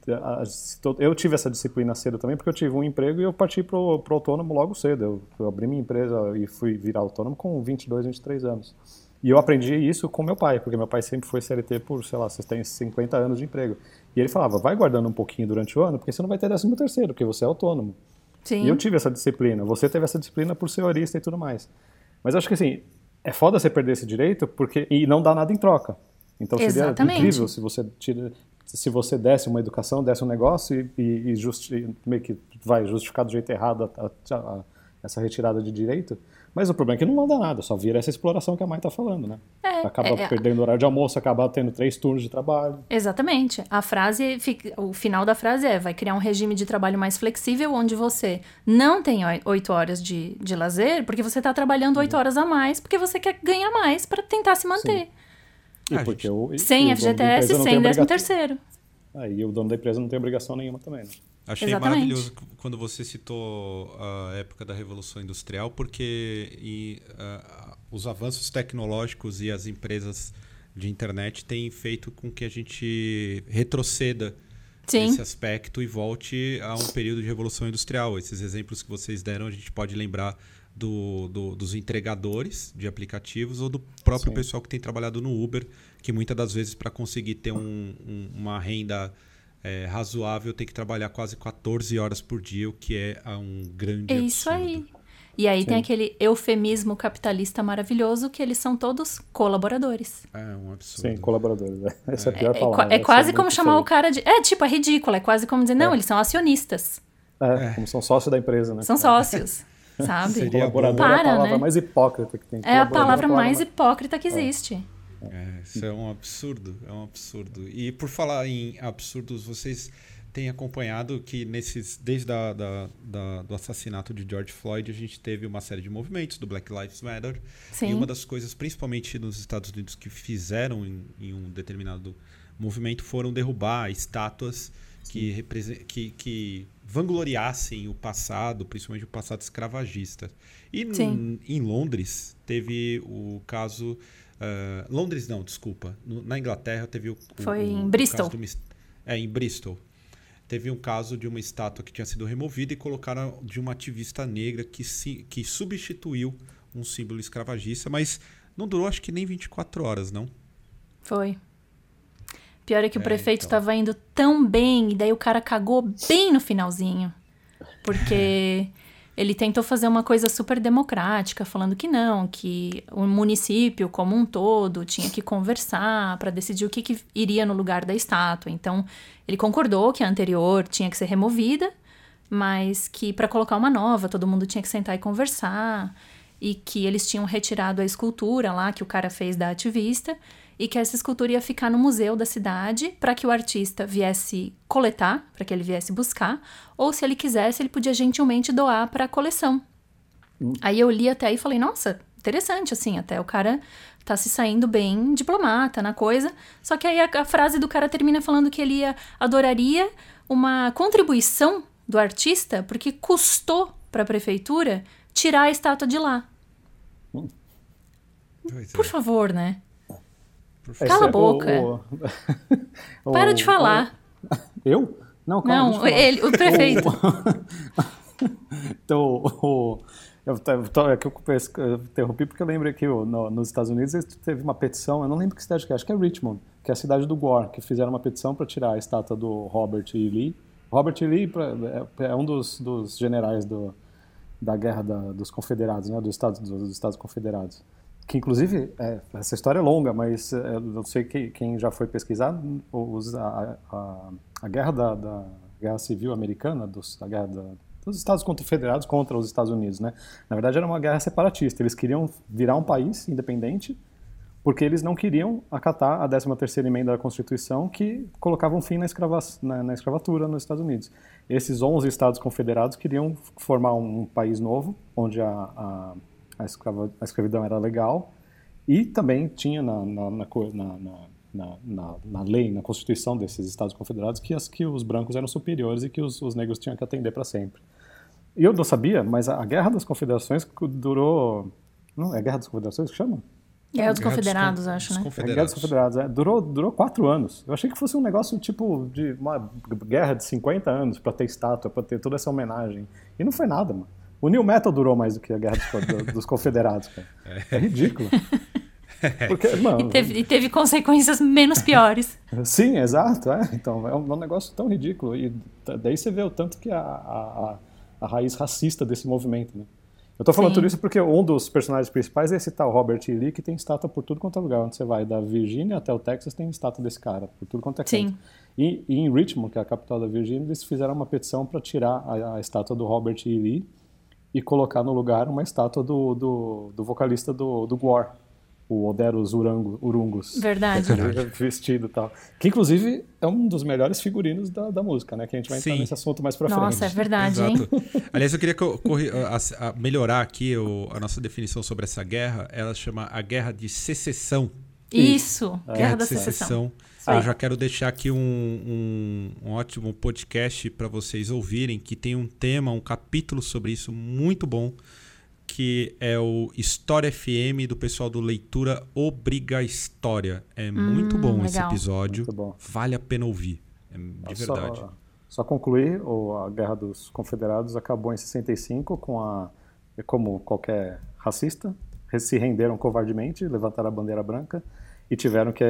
eu tive essa disciplina cedo também, porque eu tive um emprego e eu parti pro, pro autônomo logo cedo. Eu, eu abri minha empresa e fui virar autônomo com 22, 23 anos. E eu aprendi isso com meu pai, porque meu pai sempre foi CLT por, sei lá, vocês têm 50 anos de emprego. E ele falava, vai guardando um pouquinho durante o ano, porque você não vai ter décimo terceiro, porque você é autônomo. Sim. E eu tive essa disciplina, você teve essa disciplina por ser horista e tudo mais. Mas eu acho que assim, é foda você perder esse direito porque e não dá nada em troca. Então seria Exatamente. incrível se você tira, se você desse uma educação, desse um negócio e, e, e justi, meio que vai justificar do jeito errado a, a, a, essa retirada de direito. Mas o problema é que não manda nada, só vira essa exploração que a mãe está falando, né? É, acaba é, é, perdendo horário de almoço, acaba tendo três turnos de trabalho. Exatamente. A frase, o final da frase é: vai criar um regime de trabalho mais flexível, onde você não tem oito horas de, de lazer, porque você está trabalhando oito uhum. horas a mais, porque você quer ganhar mais para tentar se manter. Sim. E ah, porque o, sem FGTS, sem 13 terceiro. Aí o dono da empresa não tem obrigação nenhuma também, né? Achei Exatamente. maravilhoso quando você citou a época da Revolução Industrial, porque e, uh, os avanços tecnológicos e as empresas de internet têm feito com que a gente retroceda Sim. nesse aspecto e volte a um período de Revolução Industrial. Esses exemplos que vocês deram, a gente pode lembrar do, do, dos entregadores de aplicativos ou do próprio Sim. pessoal que tem trabalhado no Uber, que muitas das vezes para conseguir ter um, um, uma renda é, razoável tem que trabalhar quase 14 horas por dia, o que é um grande É isso aí. E aí Sim. tem aquele eufemismo capitalista maravilhoso que eles são todos colaboradores. É um absurdo. Sim, colaboradores. É. Essa é, é a pior é, palavra. É, quase como chamar feio. o cara de. É, tipo, é ridículo. É quase como dizer, não, é. eles são acionistas. É, é, como são sócios da empresa, né? São sócios. sabe? Seria colaborador Para, é a palavra né? mais hipócrita que tem. É a palavra, a palavra mais hipócrita que existe. É, isso é um absurdo, é um absurdo. E por falar em absurdos, vocês têm acompanhado que nesses, desde a, da, da, do assassinato de George Floyd, a gente teve uma série de movimentos do Black Lives Matter. Sim. E uma das coisas, principalmente nos Estados Unidos, que fizeram em, em um determinado movimento foram derrubar estátuas que, que, que vangloriassem o passado, principalmente o passado escravagista. E em Londres teve o caso Uh, Londres não, desculpa. No, na Inglaterra teve o. Foi o, em Bristol. é, em Bristol. Teve um caso de uma estátua que tinha sido removida e colocaram de uma ativista negra que, se, que substituiu um símbolo escravagista, mas não durou acho que nem 24 horas, não? Foi. Pior é que o É, prefeito então. tava indo tão bem, e daí o cara cagou bem no finalzinho. Porque ele tentou fazer uma coisa super democrática, falando que não, que o município como um todo tinha que conversar para decidir o que, que iria no lugar da estátua. Então, ele concordou que a anterior tinha que ser removida, mas que para colocar uma nova, todo mundo tinha que sentar e conversar, e que eles tinham retirado a escultura lá que o cara fez da ativista, e que essa escultura ia ficar no museu da cidade para que o artista viesse coletar, para que ele viesse buscar, ou se ele quisesse, ele podia gentilmente doar para a coleção. Aí eu li até aí e falei, nossa, interessante, assim, até o cara tá se saindo bem diplomata na coisa. Só que aí a, a frase do cara termina falando que ele ia, adoraria uma contribuição do artista, porque custou para a prefeitura tirar a estátua de lá. É, Por favor, né? Por É, Cala a o- boca. o- o- Para de falar. Eu? Não, calma, Não, ele, o prefeito. Então, o, eu, tô- é que eu eu interrompi porque eu lembro que o- no- nos Estados Unidos teve uma petição, eu não lembro que cidade que é, acho que é Richmond, que é a cidade do Gore, que fizeram uma petição para tirar a estátua do Robert E. Lee. Robert E. Lee pra- é, é um dos, dos generais do, da guerra da- dos confederados, né, dos Estados, dos Estados Confederados. Que, inclusive, é, essa história é longa, mas é, não sei que, quem já foi pesquisar, os, a, a, a guerra da, da guerra civil americana, dos, guerra da, dos Estados Confederados contra os Estados Unidos, né? Na verdade, era uma guerra separatista. Eles queriam virar um país independente porque eles não queriam acatar a 13ª emenda da Constituição que colocava um fim na, escrava, na, na escravatura nos Estados Unidos. Esses 11 estados confederados queriam formar um, país novo, onde a, a, a, escrava, a escravidão era legal, e também tinha na, na, na, na, na- na, na, na lei, na Constituição desses estados confederados, que, as, que os brancos eram superiores e que os, os negros tinham que atender para sempre. E eu não sabia, mas a, a Guerra das Confederações durou... Não, é Guerra das Confederações que chama? Guerra dos Guerra dos Confederados, Con- acho, dos né? É, Guerra dos Confederados. Confederados, é. Durou, durou quatro anos. Eu achei que fosse um negócio tipo de uma guerra de 50 anos pra ter estátua, pra ter toda essa homenagem. E não foi nada, mano. O New Metal durou mais do que a Guerra dos, dos Confederados, cara. É ridículo. Porque, mano, E teve, e teve consequências menos piores. Sim, exato. É. Então, é um, é um negócio tão ridículo. E daí você vê o tanto que a, a, a, a raiz racista desse movimento, né? Eu tô falando Sim. tudo isso porque um dos personagens principais é esse tal Robert E. Lee, que tem estátua por tudo quanto é lugar. Onde você vai, da Virgínia até o Texas, tem estátua desse cara, por tudo quanto é canto. Sim. E, e em Richmond, que é a capital da Virgínia, eles fizeram uma petição para tirar a, a estátua do Robert E. Lee e colocar no lugar uma estátua do, do, do vocalista do, do Gore, o Oderos Urango, Urungus. Verdade. Que é vestido e tal. Que, inclusive, é um dos melhores figurinos da, da música, né? Que a gente vai entrar Sim. nesse assunto mais pra Nossa, é frente. verdade, hein? Exato. Aliás, eu queria co- corri- a- a- melhorar aqui o- a nossa definição sobre essa guerra. Ela chama a guerra de secessão. Isso, Guerra da de Secessão. Eu já quero deixar aqui um, um- um ótimo podcast para vocês ouvirem, que tem um tema, um capítulo sobre isso muito bom, que é o História FM do pessoal do Leitura Obriga História. É muito bom esse Hum, legal. episódio. Muito bom. Vale a pena ouvir. É de verdade. Só, só concluir, a Guerra dos Confederados acabou em 65 com a, como qualquer racista, se renderam covardemente, levantaram a bandeira branca e tiveram que,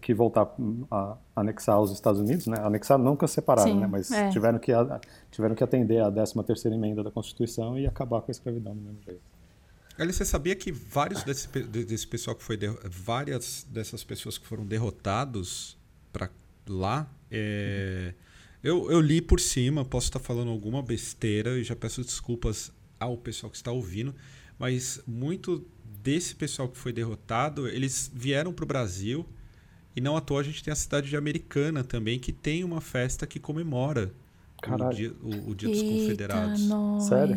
que voltar a anexar os Estados Unidos, né? Anexar nunca separaram, Sim, né? Mas é. tiveram, que, tiveram que atender a 13ª emenda da Constituição e acabar com a escravidão do mesmo jeito. Aliás, você sabia que vários desse, de- desse pessoal que foi derro- várias dessas pessoas que foram derrotados para lá, é, eu, eu li por cima, posso estar falando alguma besteira e já peço desculpas ao pessoal que está ouvindo, mas muito desse pessoal que foi derrotado, eles vieram para o Brasil e não à toa a gente tem a cidade de Americana também que tem uma festa que comemora o dia, o, o dia dos Eita, Confederados. nós. Sério?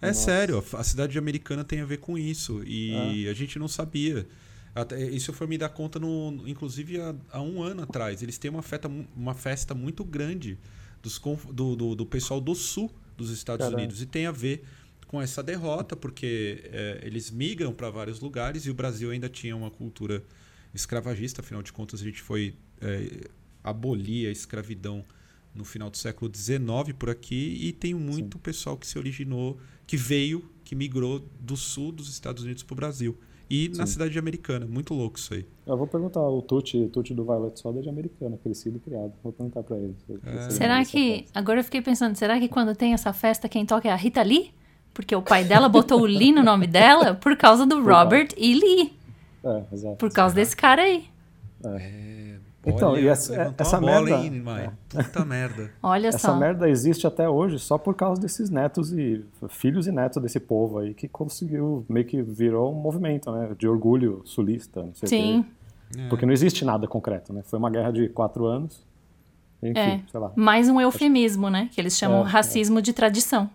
É Nossa. sério, a cidade de americana tem a ver com isso. E a gente não sabia. Até- isso foi me dar conta, no, inclusive, há, há um ano atrás. Eles têm uma festa, uma festa muito grande dos, do, do, do pessoal do sul dos Estados Caralho. Unidos. E tem a ver com essa derrota, porque é, eles migram para vários lugares e o Brasil ainda tinha uma cultura escravagista. Afinal de contas, a gente foi é, abolir a escravidão no final do século XIX por aqui e tem muito pessoal que se originou, que veio, que migrou do sul dos Estados Unidos para o Brasil. e na cidade de Americana. Muito louco isso aí. Eu vou perguntar, o Tuti, o Tuti do Violet Soda é de Americana, crescido e criado. Vou perguntar pra ele. ele Será que. Agora eu fiquei pensando, será que quando tem essa festa quem toca é a Rita Lee? Porque o pai dela botou o Lee no nome dela por causa do Robert E. Lee. É, exato. Por causa desse cara aí. Então, Olha, e essa- levantou essa merda- hein, Mai? Puta merda. Olha Essa só. merda existe até hoje só por causa desses netos e filhos e netos desse povo aí que conseguiu, meio que virou um movimento, né? De orgulho sulista, não sei o Sim. quê. Porque não existe nada concreto, né? Foi uma guerra de quatro anos. Enfim, É. sei lá. Mais um eufemismo, né? Que eles chamam É, racismo de tradição.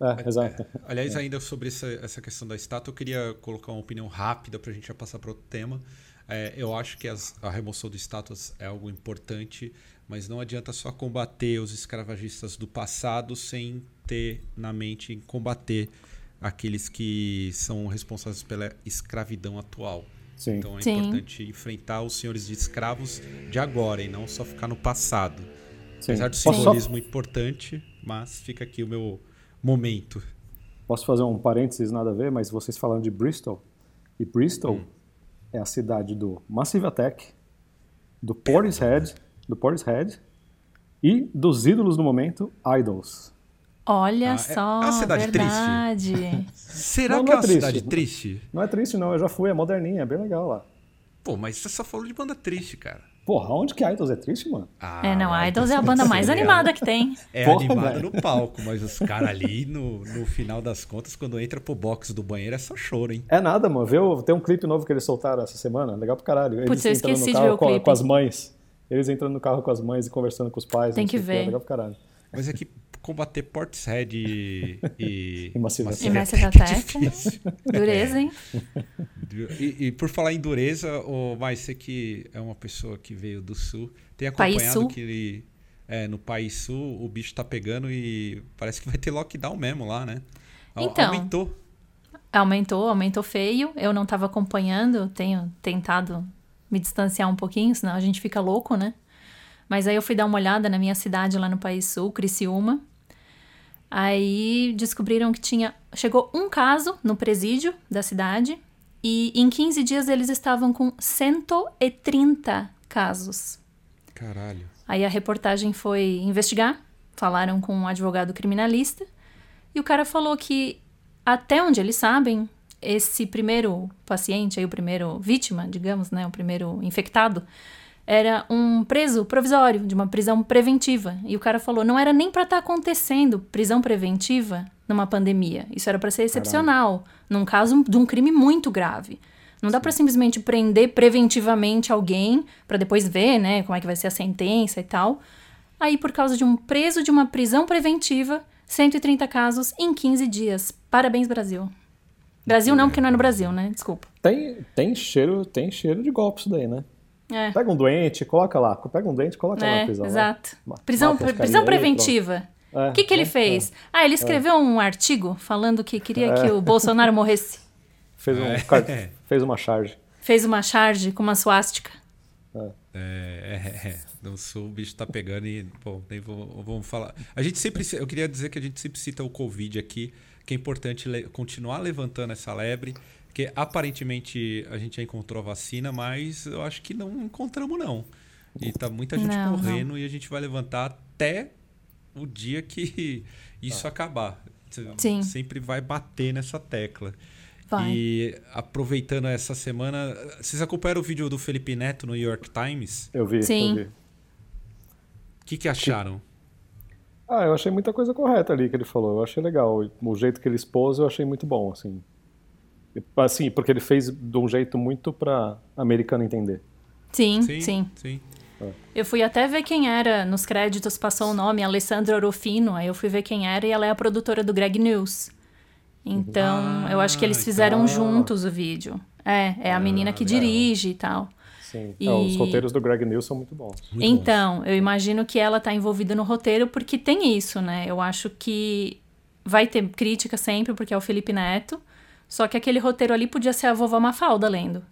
É, exato. Aliás, ainda sobre essa, essa questão da estátua, eu queria colocar uma opinião rápida para a gente já passar para outro tema. É, eu acho que as- a remoção de estátuas é algo importante, mas não adianta só combater os escravagistas do passado sem ter na mente em combater aqueles que são responsáveis pela escravidão atual. Sim. Então é Sim. importante enfrentar os senhores de escravos de agora e não só ficar no passado. Sim. Apesar do simbolismo importante, mas fica aqui o meu momento. posso fazer um parênteses, nada a ver, mas vocês falando de Bristol. E Bristol Hum. é a cidade do Massive Attack, do Portishead, do Portishead e dos ídolos do momento, Idols. Olha Ah, é- só, é uma cidade triste. verdade. Será Não, que não é é uma triste. cidade triste? Não é triste não, eu já fui, é moderninha, é bem legal lá. Pô, mas você só falou de banda triste, cara. Porra, onde que Idols é triste, mano? Ah, é, não, a Idols é a então banda mais animada que tem. É Porra, animada velho. no palco, mas os caras ali, no, no final das contas, quando entra pro box do banheiro, é só choro, hein? É nada, mano. Vê o- tem um clipe novo que eles soltaram essa semana, legal pra caralho. Eles Putz, eu entrando esqueci no de carro ver o com, clipe. com as mães. Eles entrando no carro com as mães e conversando com os pais. Tem não sei que É ver. legal pra caralho. Mas é que combater Portishead e... E, E Massive Attack é. Dureza, hein? E, e por falar em dureza, o mas você que é uma pessoa que veio do sul, tem acompanhado que ele, é, no país sul o bicho tá pegando e parece que vai ter lockdown mesmo lá, né? Então. Aumentou. Aumentou, aumentou feio. Eu não estava acompanhando, tenho tentado me distanciar um pouquinho, senão a gente fica louco, né? Mas aí eu fui dar uma olhada na minha cidade lá no País Sul, Criciúma. Aí descobriram que tinha. Chegou um caso no presídio da cidade e em 15 dias eles estavam com 130 casos. Caralho. Aí a reportagem foi investigar, falaram com um advogado criminalista, e o cara falou que, até onde eles sabem, esse primeiro paciente, aí, o primeiro vítima, digamos, né, o primeiro infectado, era um preso provisório, de uma prisão preventiva. E o cara falou, não era nem para estar acontecendo prisão preventiva numa pandemia. Isso era para ser excepcional, num caso de um crime muito grave. Não dá para simplesmente prender preventivamente alguém para depois ver, né, como é que vai ser a sentença e tal. Aí, por causa de um preso de uma prisão preventiva, 130 casos em 15 dias. Parabéns, Brasil. Brasil não, porque não é no Brasil, né? Desculpa. Tem, tem, cheiro, tem cheiro de golpe isso daí, né? É, Pega um doente, coloca lá. Pega um doente, coloca lá na é prisão. né? exato. Ma- Prisão, mata prisão preventiva. pronto. É, O que, que ele é, fez? Ah, ele escreveu um artigo falando que queria que o Bolsonaro morresse. Fez, um É. fez uma charge. Fez uma charge com uma suástica. É, é, é. No sul o bicho tá pegando e, bom, nem vou, vamos falar. A gente sempre, eu queria dizer que a gente sempre cita o Covid aqui, que é importante le- continuar levantando essa lebre, porque aparentemente a gente já encontrou a vacina, mas eu acho que não encontramos não. E tá muita gente Não, morrendo e a gente vai levantar até o dia que isso acabar. Sim. Sempre vai bater nessa tecla. Vai. E aproveitando essa semana, vocês acompanharam o vídeo do Felipe Neto no New York Times? Eu vi, Sim. eu vi. O que, que acharam? Ah, eu achei muita coisa correta ali que ele falou. Eu achei legal. O jeito que ele expôs eu achei muito bom, assim. Assim, porque ele fez de um jeito muito pra americano entender. Sim, sim. sim. sim. Eu fui até ver quem era, nos créditos passou o nome, Alessandra Orofino, aí eu fui ver quem era e ela é a produtora do Greg News. Então, Ah, eu acho que eles fizeram então- juntos o vídeo. É, é a menina que legal. dirige e tal. Sim. E- Ah, os roteiros do Greg News são muito bons. Muito então, eu imagino que ela tá envolvida no roteiro porque tem isso, né? Eu acho que vai ter crítica sempre porque é o Felipe Neto, só que aquele roteiro ali podia ser a vovó Mafalda lendo.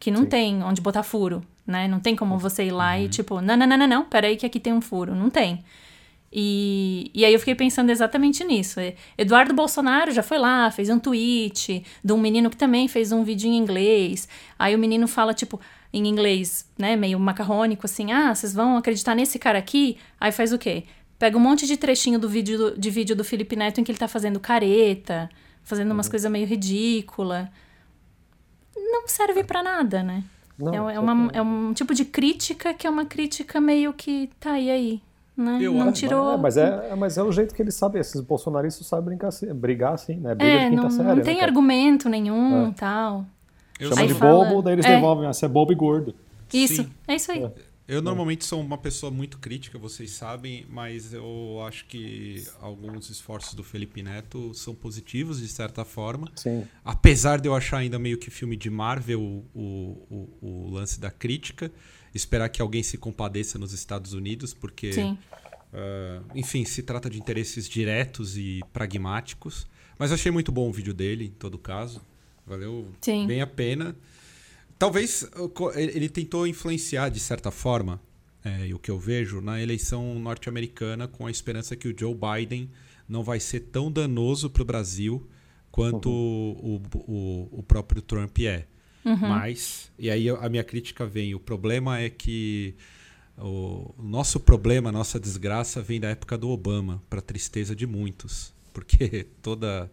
Que não tem onde botar furo, né? Não tem como você ir lá e tipo, não, não, não, não, não, peraí que aqui tem um furo. Não tem. E, e aí eu fiquei pensando exatamente nisso. Eduardo Bolsonaro já foi lá, fez um tweet de um menino que também fez um vídeo em inglês. Aí o menino fala, tipo, em inglês, né, meio macarrônico, assim, ah, vocês vão acreditar nesse cara aqui? Aí faz o quê? Pega um monte de trechinho do vídeo do, de vídeo do Felipe Neto em que ele tá fazendo careta, fazendo umas uhum. coisas meio ridícula. Não serve para nada, né? Não, é, é, uma, é um tipo de crítica que é uma crítica meio que tá aí aí. Né? Eu não tirou. É, mas, é, mas é o jeito que eles sabem. Esses bolsonaristas sabem brincar, brigar assim, né? Briga é, não, série, não né, tem né, argumento nenhum é. tal. Eu Chama de fala... bobo, daí eles é. devolvem, ah, você é bobo e gordo. Isso, Sim. é isso aí. Eu normalmente sou uma pessoa muito crítica, vocês sabem, mas eu acho que alguns esforços do Felipe Neto são positivos de certa forma. Sim. Apesar de eu achar ainda meio que filme de Marvel o, o, o lance da crítica, esperar que alguém se compadeça nos Estados Unidos, porque, uh, enfim, se trata de interesses diretos e pragmáticos. Mas achei muito bom o vídeo dele, em todo caso. Valeu Sim. bem a pena. Talvez ele tentou influenciar, de certa forma, é, o que eu vejo, na eleição norte-americana, com a esperança que o Joe Biden não vai ser tão danoso para o Brasil quanto uhum. o, o, o, próprio Trump é. Uhum. Mas, e aí a minha crítica vem: o problema é que o nosso problema, a nossa desgraça vem da época do Obama, para tristeza de muitos. Porque toda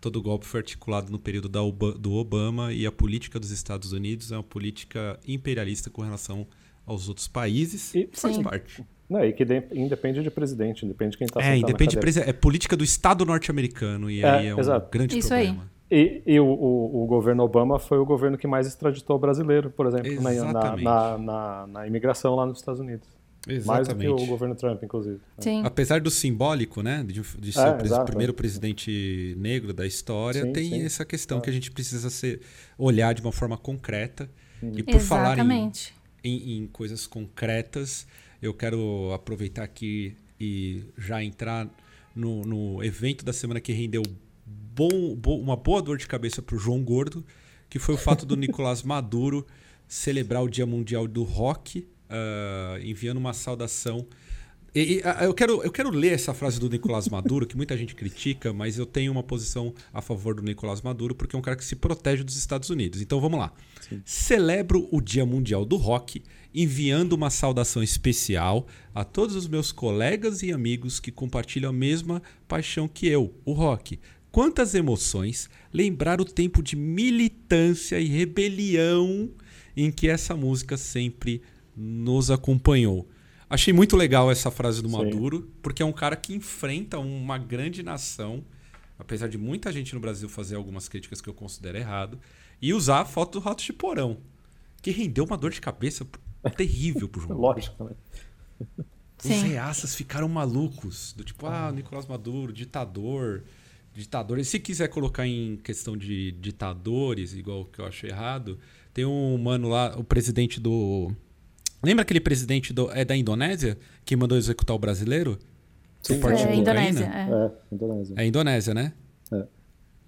todo o golpe foi articulado no período da, do Obama e a política dos Estados Unidos é uma política imperialista com relação aos outros países. E faz Sim. parte. Não, e que independe de presidente, independe de quem está É, independe de presidente. É política do Estado norte-americano e é, aí é um exato. grande Isso problema. Aí. E, e o, o, o, governo Obama foi o governo que mais extraditou brasileiro, por exemplo, na, na, na, na imigração lá nos Estados Unidos. Exatamente. Mais do que o governo Trump, inclusive. Sim. Apesar do simbólico, né, de, de ser é, o primeiro presidente negro da história, sim, tem sim. essa questão é. que a gente precisa ser, olhar de uma forma concreta. Hum. E por Exatamente. falar em, em, em, coisas concretas, eu quero aproveitar aqui e já entrar no, no evento da semana que rendeu bom, bom, uma boa dor de cabeça para o João Gordo, que foi o fato do Nicolás Maduro celebrar o Dia Mundial do Rock uh, enviando uma saudação. E, e, uh, eu, quero, eu quero ler essa frase do Nicolás Maduro, que muita gente critica, mas eu tenho uma posição a favor do Nicolás Maduro, porque é um cara que se protege dos Estados Unidos. Então vamos lá. Sim. Celebro o Dia Mundial do Rock, enviando uma saudação especial a todos os meus colegas e amigos que compartilham a mesma paixão que eu, o rock. Quantas emoções lembrar o tempo de militância e rebelião em que essa música sempre nos acompanhou. Achei muito legal essa frase do Maduro, Sim. porque é um cara que enfrenta uma grande nação, apesar de muita gente no Brasil fazer algumas críticas que eu considero errado, e usar a foto do Rato de Porão, que rendeu uma dor de cabeça terrível pro João. Lógico, né? Os Sim. reaças ficaram malucos, do tipo, ah, Nicolás Maduro, ditador, ditador. E se quiser colocar em questão de ditadores, igual que eu acho errado, tem um mano lá, o presidente do Lembra aquele presidente do, é da Indonésia que mandou executar o brasileiro? Sim, é, Indonésia. É. é, Indonésia. É Indonésia, né? É.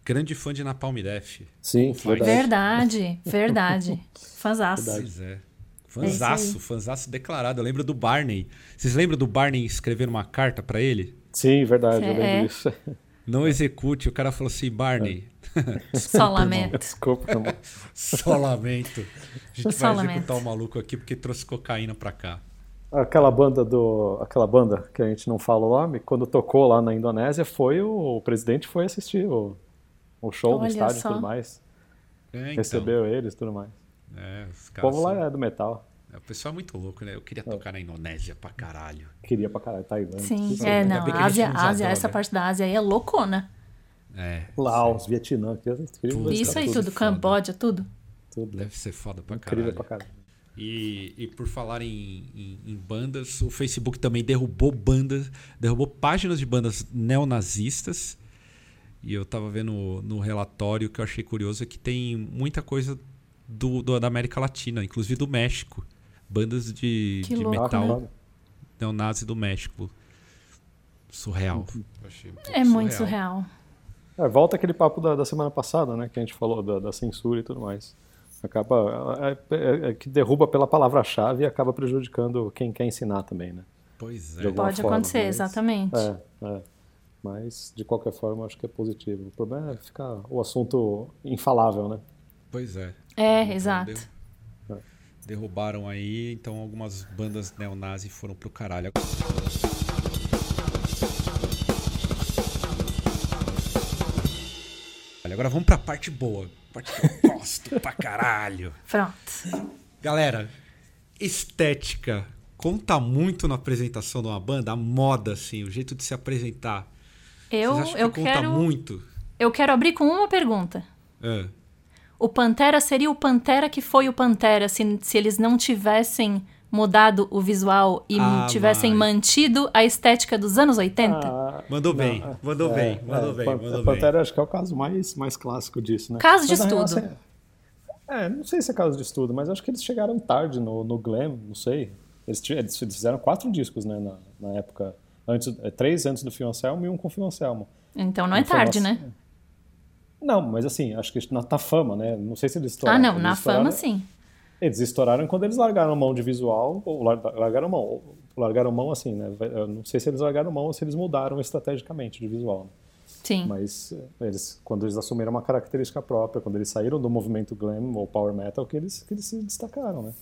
Grande fã de Napalm Def. Sim, verdade. Verdade, verdade. Fanzaço. Pois é. Fanzaço, é fanzaço declarado. Eu lembro do Barney. Vocês lembram do Barney escrevendo uma carta para ele? Sim, verdade, eu lembro é. disso. Não execute. O cara falou assim, Barney, Só lamento. Desculpa, irmão. Só lamento. A gente Só vai lamento. executar o maluco aqui porque trouxe cocaína pra cá. Aquela banda do. Aquela banda que a gente não fala o nome, quando tocou lá na Indonésia, foi o, o presidente foi assistir o, o show Olha no estádio e tudo mais. É, então. Recebeu eles e tudo mais. É, o povo lá é do metal. É, o pessoal é muito louco, né? Eu queria tocar é. na Indonésia pra caralho. Queria pra caralho, Tailândia. Sim, é, não. Ásia, Ásia, essa parte da Ásia aí é loucona. É. Laos, Vietnã. Isso aí, tudo. Camboja, tudo. Tudo. Deve ser foda pra caralho. Incrível pra caralho. E, e por falar em, em, em, bandas, o Facebook também derrubou bandas, derrubou páginas de bandas neonazistas. E eu tava vendo no, no relatório que eu achei curioso é que tem muita coisa do, do da América Latina, inclusive do México. Bandas de, de louco, metal né? neonazi do México. Surreal. Um é surreal. muito surreal. É, volta aquele papo da, da, semana passada, né? Que a gente falou da, da censura e tudo mais. Acaba. É, é, é que derruba pela palavra-chave e acaba prejudicando quem quer ensinar também, né? Pois é. Pode forma, acontecer, mas- exatamente. É, é. Mas, de qualquer forma, acho que é positivo. O problema é ficar o assunto infalável, né? Pois é. É, Então, exato. Derru- Derrubaram aí, então algumas bandas neonazi foram pro caralho. Agora vamos pra parte boa. Parte que eu gosto pra caralho. Pronto. Galera, estética conta muito na apresentação de uma banda, a moda, assim, o jeito de se apresentar. Eu, Vocês acham eu que conta quero. muito? Eu quero abrir com uma pergunta. Ah, O Pantera seria o Pantera que foi o Pantera se, se eles não tivessem mudado o visual e Ah, tivessem mãe. mantido a estética dos anos 80? Ah, mandou bem, não, mandou é, bem, é, mandou bem, Pan- mandou bem. Pantera acho que é o caso mais, mais clássico disso, né? Caso de Mas, na real, estudo. assim, é, não sei se é caso de estudo, mas acho que eles chegaram tarde no, no glam, não sei. Eles, eles fizeram quatro discos, né, na, na época. Antes, é, três antes do Phil Anselmo e um com o Phil Anselmo. Então não é Informação- tarde, né? Não, mas assim, acho que na, na fama, né? Não sei se eles Ah, estouraram. não, Eles na fama sim. Eles estouraram quando eles largaram mão de visual, ou lar- largaram mão, ou largaram mão assim, né? Eu não sei se eles largaram mão ou se eles mudaram estrategicamente de visual. Sim. Mas eh, eles, quando eles assumiram uma característica própria, quando eles saíram do movimento glam ou power metal, que eles, que eles se destacaram, né?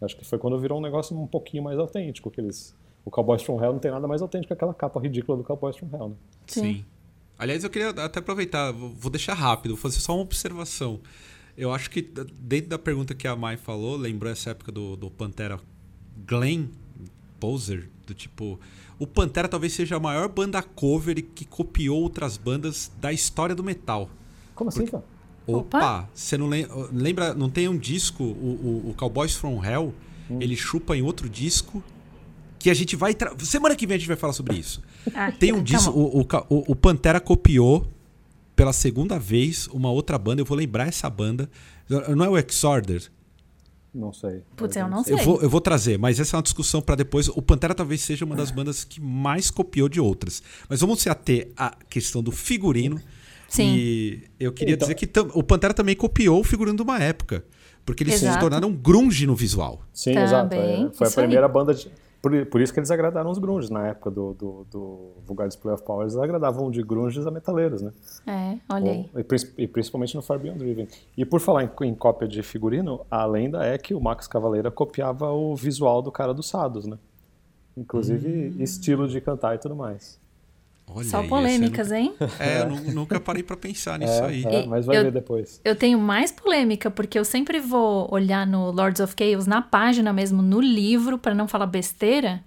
Acho que foi quando virou um negócio um pouquinho mais autêntico, que eles... O Cowboys from Hell não tem nada mais autêntico que aquela capa ridícula do Cowboys from Hell, né? Sim. Sim. Aliás, eu queria até aproveitar, vou vou deixar rápido, vou fazer só uma observação. Eu acho que dentro da pergunta que a Mai falou, lembrou essa época do, do Pantera Glenn Poser, do tipo. O Pantera talvez seja a maior banda cover que copiou outras bandas da história do metal. Como assim, cara? Opa. Opa, você não lem- lembra? Não tem um disco, o, o, o Cowboys from Hell, ele chupa em outro disco. Que a gente vai. tra- Semana que vem a gente vai falar sobre isso. Ah, Tem um tá disco. O, o, o- Pantera copiou pela segunda vez uma outra banda. Eu vou lembrar essa banda. Não é o Exorder? Não sei. Putz, eu não sei. Eu vou, eu vou trazer, mas essa é uma discussão para depois. O Pantera talvez seja uma das bandas que mais copiou de outras. Mas vamos se ater à questão do figurino. Sim. E eu queria Então- dizer que o Pantera também copiou o figurino de uma época. Porque eles se Exato. tornaram grunge no visual. Sim, Também, exato. é, foi a aí. primeira banda de... Por, por isso que eles agradaram os grunges na época do, do, do Vulgar Display of Power. Eles agradavam de grunges a metaleiros, né? É, olha aí. E, e principalmente no Far Beyond Driven. E por falar em, em cópia de figurino, a lenda é que o Max Cavaleira copiava o visual do cara dos Sados, né? Inclusive estilo de cantar e tudo mais. Olha Só aí, polêmicas, essa eu hein? nunca- É, eu nu- nunca parei para pensar nisso aí. É, mas vai eu- ver depois. Eu tenho mais polêmica, porque eu sempre vou olhar no Lords of Chaos, na página mesmo, no livro, para não falar besteira,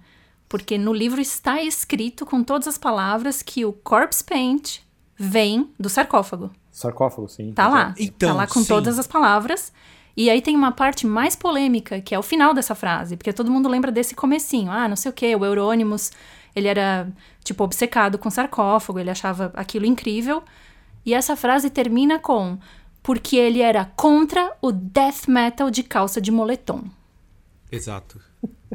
porque no livro está escrito com todas as palavras que o Corpse Paint vem do sarcófago. Sarcófago, sim. Tá lá. Então, tá lá com sim. todas as palavras. E aí tem uma parte mais polêmica, que é o final dessa frase, porque todo mundo lembra desse comecinho. Ah, não sei o quê, o Eurônimos, ele era, tipo, obcecado com sarcófago, ele achava aquilo incrível. E essa frase termina com porque ele era contra o death metal de calça de moletom. Exato.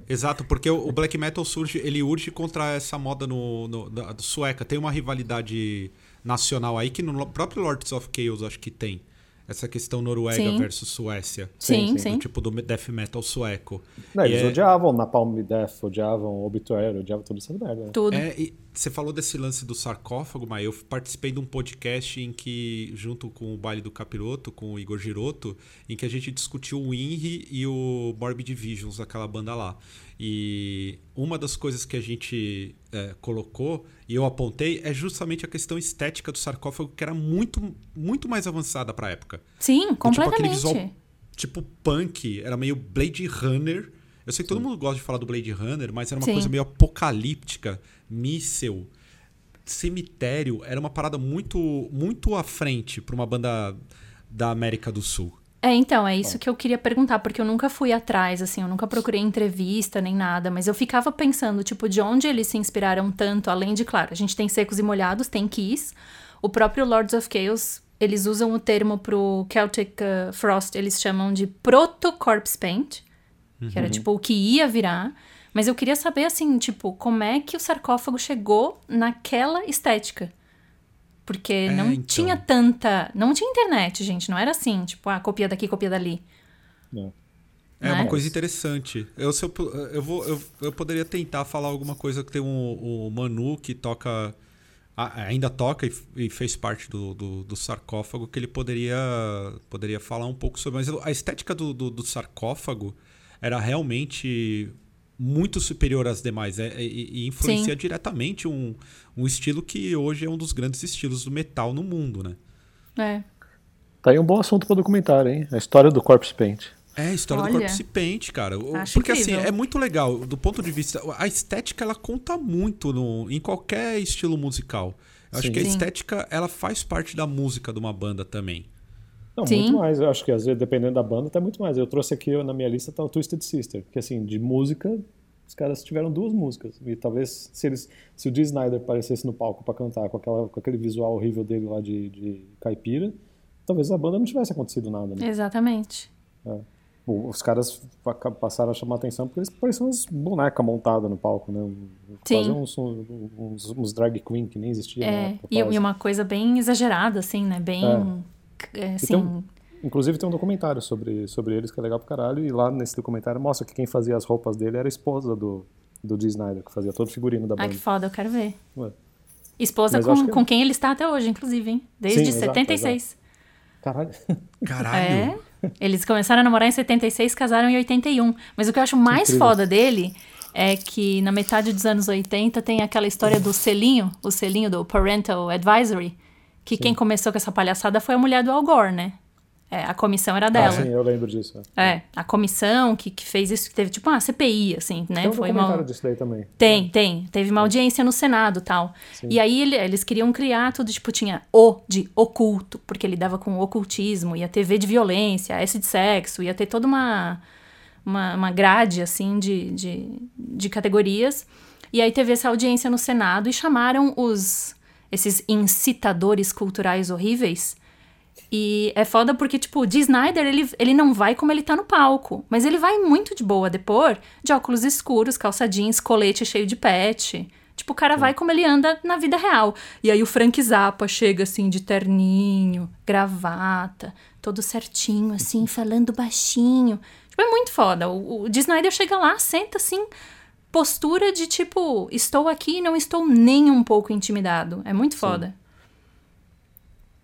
Exato, porque o black metal surge, ele urge contra essa moda no, no- da, sueca. Tem uma rivalidade nacional aí que no próprio Lords of Chaos acho que tem. Essa questão Noruega Sim. versus Suécia. Sim, sim, sim. Do tipo do death metal sueco. Não, eles é- odiavam Napalm Death, odiavam Obituary, odiavam tudo isso merda. né? Tudo. É, e você falou desse lance do sarcófago, mas eu participei de um podcast em que, junto com o baile do Capiroto, com o Igor Giroto, em que a gente discutiu o INRI e o Morbid Visions, aquela banda lá. E uma das coisas que a gente é, colocou e eu apontei é justamente a questão estética do sarcófago, que era muito, muito mais avançada para a época. Sim, Tipo, completamente. aquele visual tipo punk, era meio Blade Runner. Eu sei que todo mundo gosta de falar do Blade Runner, mas era uma Sim. coisa meio apocalíptica, míssel, cemitério. Era uma parada muito, muito à frente para uma banda da América do Sul. É, então, é isso que eu queria perguntar, porque eu nunca fui atrás, assim, eu nunca procurei entrevista nem nada, mas eu ficava pensando, tipo, de onde eles se inspiraram tanto, além de, claro, a gente tem Secos e Molhados, tem Kiss, o próprio Lords of Chaos, eles usam o termo pro Celtic uh, Frost, eles chamam de Proto-Corpse Paint, que era, tipo, o que ia virar, mas eu queria saber, assim, tipo, como é que o sarcófago chegou naquela estética? Porque não então. tinha tanta. Não tinha internet, gente. Não era assim, tipo, ah, copia daqui, copia dali. Não. É né? uma coisa interessante. Eu, se eu, eu, vou, eu, eu poderia tentar falar alguma coisa que tem um, o Manu que toca. Ainda toca e, e fez parte do, do, do sarcófago, que ele poderia, poderia falar um pouco sobre. Mas a estética do, do, do sarcófago era realmente muito superior às demais. é, e, e influencia Sim. diretamente um, um estilo que hoje é um dos grandes estilos do metal no mundo, né? É. Tá aí um bom assunto para documentário, hein? A história do Corpse Paint. É, a história Olha. do corpo se pente, cara. Acho Porque incrível. assim, é muito legal. Do ponto de vista. A estética, ela conta muito no, em qualquer estilo musical. Eu acho que a estética, ela faz parte da música de uma banda também. Não, Sim. muito mais. Eu acho que às vezes, dependendo da banda, tá muito mais. Eu trouxe aqui na minha lista tá o Twisted Sister, que assim, de música, os caras tiveram duas músicas. E talvez se eles se o Dee Snyder aparecesse no palco pra cantar com, aquela, com aquele visual horrível dele lá de, de caipira, talvez a banda não tivesse acontecido nada, né? Exatamente. O- Os caras pa- passaram a chamar atenção porque eles pareciam uns bonecas montadas no palco, né? Sim. Uns, uns, uns drag queen que nem existia É, e, e uma coisa bem exagerada, assim, né? Bem. é, assim, Então, Inclusive tem um documentário sobre, sobre eles que é legal pro caralho, e lá nesse documentário mostra que quem fazia as roupas dele era a esposa do, do Dee Snyder, que fazia todo o figurino da ai, banda. que foda, eu quero ver. Ué. Esposa Mas com, que- com quem ele está até hoje, inclusive, hein? Desde Sim, exato, 76. Caralho. Caralho! É. Eles começaram a namorar em 76, casaram em 81. Mas o que eu acho mais incrível. foda dele é que na metade dos anos 80 tem aquela história do selinho, o selinho do Parental Advisory, que quem começou com essa palhaçada foi a mulher do Al Gore, né? É, a comissão era Ah, dela. sim, eu lembro disso. É, a comissão que, que fez isso, que teve tipo uma CPI, assim, né? Tem um Foi uma... disso daí também. Tem, tem. Teve uma audiência no Senado tal. E aí ele- eles queriam criar tudo, tipo, tinha O de oculto, porque ele dava com ocultismo, ia ter V de violência, S de sexo, ia ter toda uma, uma, uma grade, assim, de, de, de categorias. E aí teve essa audiência no Senado e chamaram os esses incitadores culturais horríveis. E é foda porque, tipo, o Dee Snyder, ele, ele não vai como ele tá no palco. Mas ele vai muito de boa depor, de óculos escuros, calça jeans, colete cheio de pet. Tipo, o cara vai como ele anda na vida real. E aí o Frank Zappa chega, assim, de terninho, gravata, todo certinho, assim, falando baixinho. Tipo, é muito foda. O, o Dee Snyder chega lá, senta, assim, postura de, tipo, estou aqui e não estou nem um pouco intimidado. É muito foda.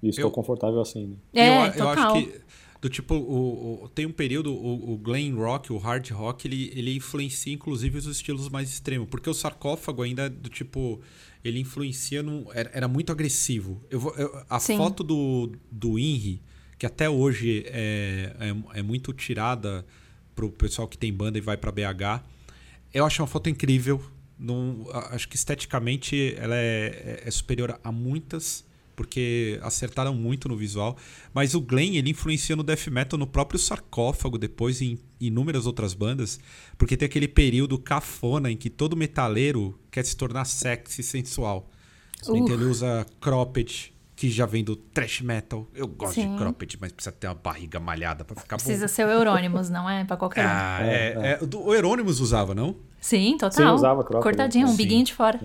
E estou Eu- confortável assim, né? É, eu, eu total. acho que do tipo o, o- tem um período o, o glam rock, o hard rock, ele, ele influencia inclusive os estilos mais extremos, porque o sarcófago ainda do tipo ele influencia num, era, era muito agressivo. Eu, vou- eu- a Sim. foto do do Inri, que até hoje é, é, é muito tirada pro pessoal que tem banda e vai pra BH. Eu acho uma foto incrível. Acho que esteticamente ela é, é- é superior a muitas, porque acertaram muito no visual. Mas o Glenn ele influencia no death metal no próprio sarcófago, depois em inúmeras outras bandas, porque tem aquele período cafona em que todo metaleiro quer se tornar sexy e sensual. Uh. Então ele usa cropped, que já vem do thrash metal. Eu gosto Sim. de cropped, mas precisa ter uma barriga malhada pra ficar Precisa bom. ser o Eurônimos, não é? Pra qualquer um. Ah, é, é, o do- o Euronymous usava, não? Sim, total. Sim, usava cropped, Cortadinho, um Sim. biguinho de fora.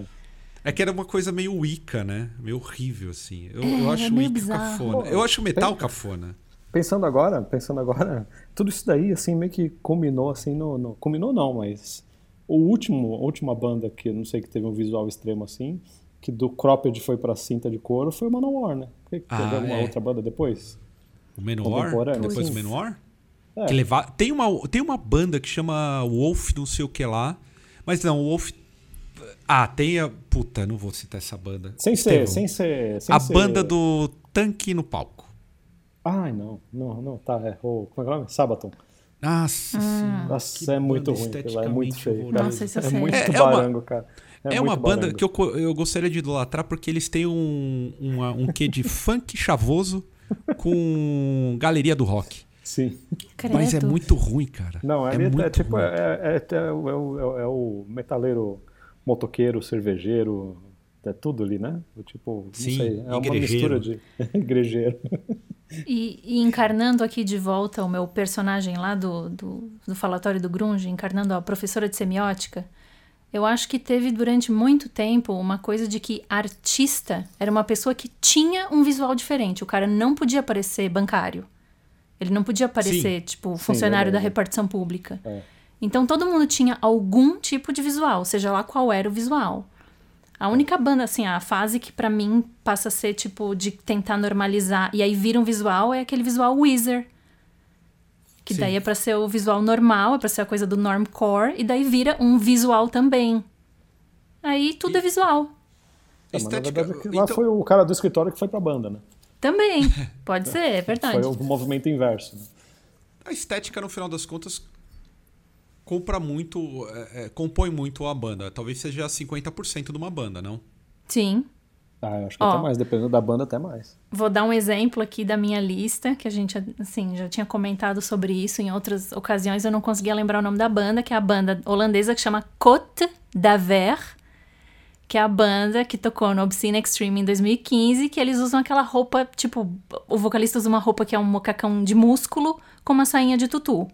É que era uma coisa meio Wicca, né? Meio horrível, assim. Eu, É, eu acho é o meio Wicca bizarro. cafona. Eu acho o metal cafona. Pensando agora, pensando agora, tudo isso daí, assim, meio que culminou, assim, no... no culminou não, mas... O último, a última banda que, eu não sei, que teve um visual extremo assim, que do cropped foi pra cinta de couro, foi o Manowar, né? Teve Ah, alguma é. outra banda depois? O Menor, Contemporâneo, depois sim. o Menor. É. Que leva... tem, uma, tem uma banda que chama Wolf não sei o que lá. Mas não, o Wolf... Ah, tem a... Puta, não vou citar essa banda. Sem ser, sem ser... Sem A ser- banda do Tanque no palco. Ai, não, não, não, tá, é. O, como é que é o nome? Sabaton. Nossa senhora, Nossa, é muito ruim, é muito feio. cara. Nossa, isso é sei. muito É- é uma- barango, cara. É, muito uma banda que eu, eu gostaria de idolatrar porque eles têm um, uma- um quê de funk chavoso com galeria do rock. Sim. Credo. Mas é muito ruim, cara. Não, é ali é, muito tipo, ruim. é, é, é, o- é o- é o metaleiro, motoqueiro, cervejeiro, é tudo ali, né? O Tipo, não Sim, sei, é uma igrejeiro. mistura de igrejeiro. E, e encarnando aqui de volta o meu personagem lá do, do, do falatório do Grunge, encarnando a professora de semiótica, eu acho que teve durante muito tempo uma coisa de que artista era uma pessoa que tinha um visual diferente. O cara não podia parecer bancário. Ele não podia aparecer, tipo, funcionário da verdade. repartição pública. É. Então todo mundo tinha algum tipo de visual, seja lá qual era o visual. A única banda, assim, a fase que pra mim passa a ser, tipo, de tentar normalizar e aí vira um visual é aquele visual Weezer. Que Sim. daí é pra ser o visual normal, é pra ser a coisa do normcore, e daí vira um visual também. Aí tudo é visual. É, Estética- verdade, que lá então- foi o cara do escritório que foi pra banda, né? Também, pode ser, é verdade. Foi o movimento inverso. né? A estética, no final das contas, compra muito, é, é, compõe muito a banda. Talvez seja 50% de uma banda, não? Sim. Ah, eu acho que Ó. até mais, dependendo da banda, até mais. Vou dar um exemplo aqui da minha lista, que a gente, assim, já tinha comentado sobre isso em outras ocasiões, eu não conseguia lembrar o nome da banda, que é a banda holandesa que chama Côte d'Aver, que é a banda que tocou no Obscene Extreme em 2015, que eles usam aquela roupa, tipo, o vocalista usa uma roupa que é um mocacão de músculo com uma sainha de tutu.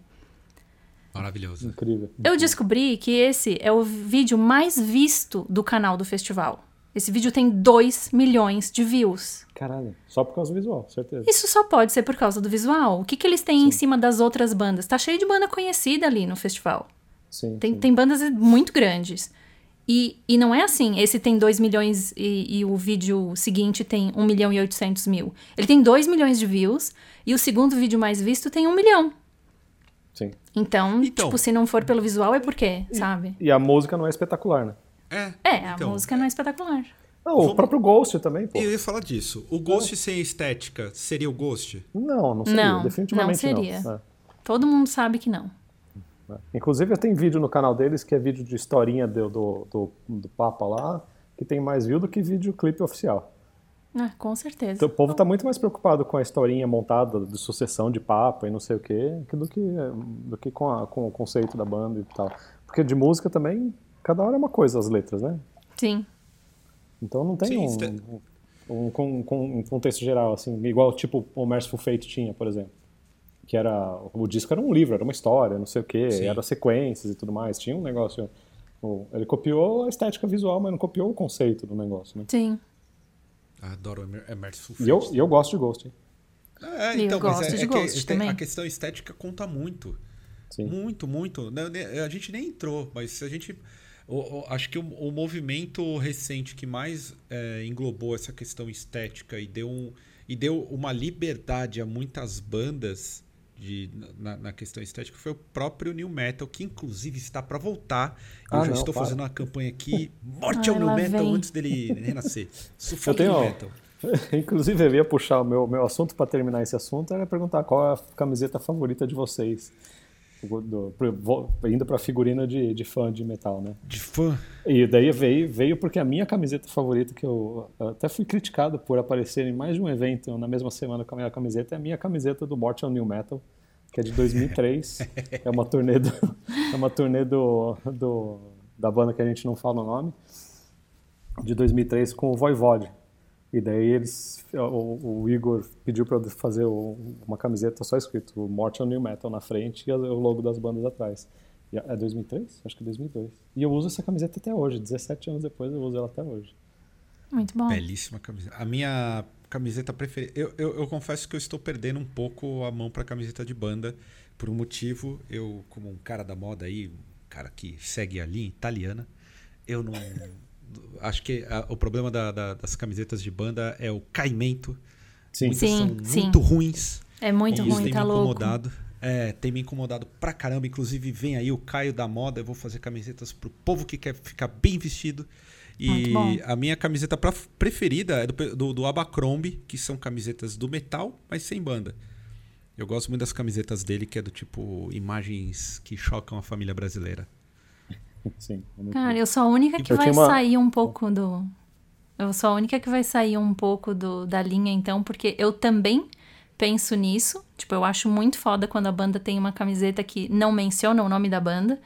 Maravilhoso. Incrível. Eu descobri que esse é o vídeo mais visto do canal do festival. Esse vídeo tem 2 milhões de views. Caralho. Só por causa do visual, certeza. Isso só pode ser por causa do visual. O que, que eles têm em cima das outras bandas? Tá cheio de banda conhecida ali no festival. Sim. Tem, sim. tem bandas muito grandes. E, e não é assim, esse tem 2 milhões e, e o vídeo seguinte tem 1 milhão e 800 mil. Ele tem 2 milhões de views e o segundo vídeo mais visto tem 1 milhão. Sim. Então, Então. tipo, se não for pelo visual é por quê, sabe? E a música não é espetacular, né? É, É, a então, música não é espetacular. Não, o Vamos- próprio Ghost também, pô. Eu ia falar disso. O Ghost sem estética seria o Ghost? Não, não seria. Não, definitivamente não seria. não. É. Todo mundo sabe que não. Inclusive, tem vídeo no canal deles que é vídeo de historinha do, do, do, do Papa lá, que tem mais view do que vídeo clipe oficial. Ah, com certeza. Então, o povo tá muito mais preocupado com a historinha montada de sucessão de Papa e não sei o quê, que do que, do que com, a- com o conceito da banda e tal. Porque de música também, cada hora é uma coisa as letras, né? Sim. Então não tem Sim, um, este- um, com- com- um contexto geral, assim, igual tipo o Merciful Fate tinha, por exemplo. Que era. O disco era um livro, era uma história, não sei o quê, Sim. era sequências e tudo mais. Tinha um negócio. Ele copiou a estética visual, mas não copiou o conceito do negócio, né? Sim. Adoro Emerson E eu, Fate. e eu gosto de Ghost, hein? É, eu então, mas gosto é, de é que Ghost tem- também. a questão estética conta muito. Sim. Muito, muito. Ne- A gente nem entrou, mas a gente. O- o- acho que o, o movimento recente que mais é, englobou essa questão estética e deu, um, e deu uma liberdade a muitas bandas de, na, na questão estética foi o próprio New Metal, que inclusive está para voltar. Eu Ah, já não, estou para. fazendo uma campanha aqui. Morte ao Ai, New lá Metal vem. antes dele renascer. Sufoco Eu tenho- New Metal. Inclusive, eu ia puxar o meu, meu assunto para terminar esse assunto, era perguntar qual é a camiseta favorita de vocês. Do- pro- indo pra figurina de, de fã de metal, né? De fã. E daí veio, veio porque a minha camiseta favorita, que eu até fui criticado por aparecer em mais de um evento na mesma semana com a minha camiseta, é a minha camiseta do Morte ao New Metal, que é de 2003. é uma turnê, do, é uma turnê do, do, da banda que a gente não fala o nome, de 2003 com o Voivode. E daí eles, o, o Igor pediu para eu fazer uma camiseta só escrito Morte ao New Metal na frente e o logo das bandas atrás. E É 2003? Acho que é 2002. E eu uso essa camiseta até hoje, 17 anos depois eu uso ela até hoje. Muito bom. Belíssima camiseta. A minha camiseta preferida. Eu, eu, eu confesso que eu estou perdendo um pouco a mão para camiseta de banda. Por um motivo, eu, como um cara da moda aí, um cara que segue a linha italiana, eu não. Acho que a- o problema da- da- das camisetas de banda é o caimento. Sim. Muitas Sim, são sim. muito ruins. É muito ruim, tem tá me louco. incomodado. É, tem me incomodado pra caramba. Inclusive, vem aí o Caio da moda. Eu vou fazer camisetas pro povo que quer ficar bem vestido. E a minha camiseta pra- preferida é do, do, do Abercrombie, que são camisetas do metal, mas sem banda. Eu gosto muito das camisetas dele, que é do tipo imagens que chocam a família brasileira. Sim. é Cara, bom. eu sou a única que Eu vai uma- sair um pouco do. Eu sou a única que vai sair um pouco do, da linha, então, porque eu também penso nisso. Tipo, eu acho muito foda quando a banda tem uma camiseta que não menciona o nome da banda,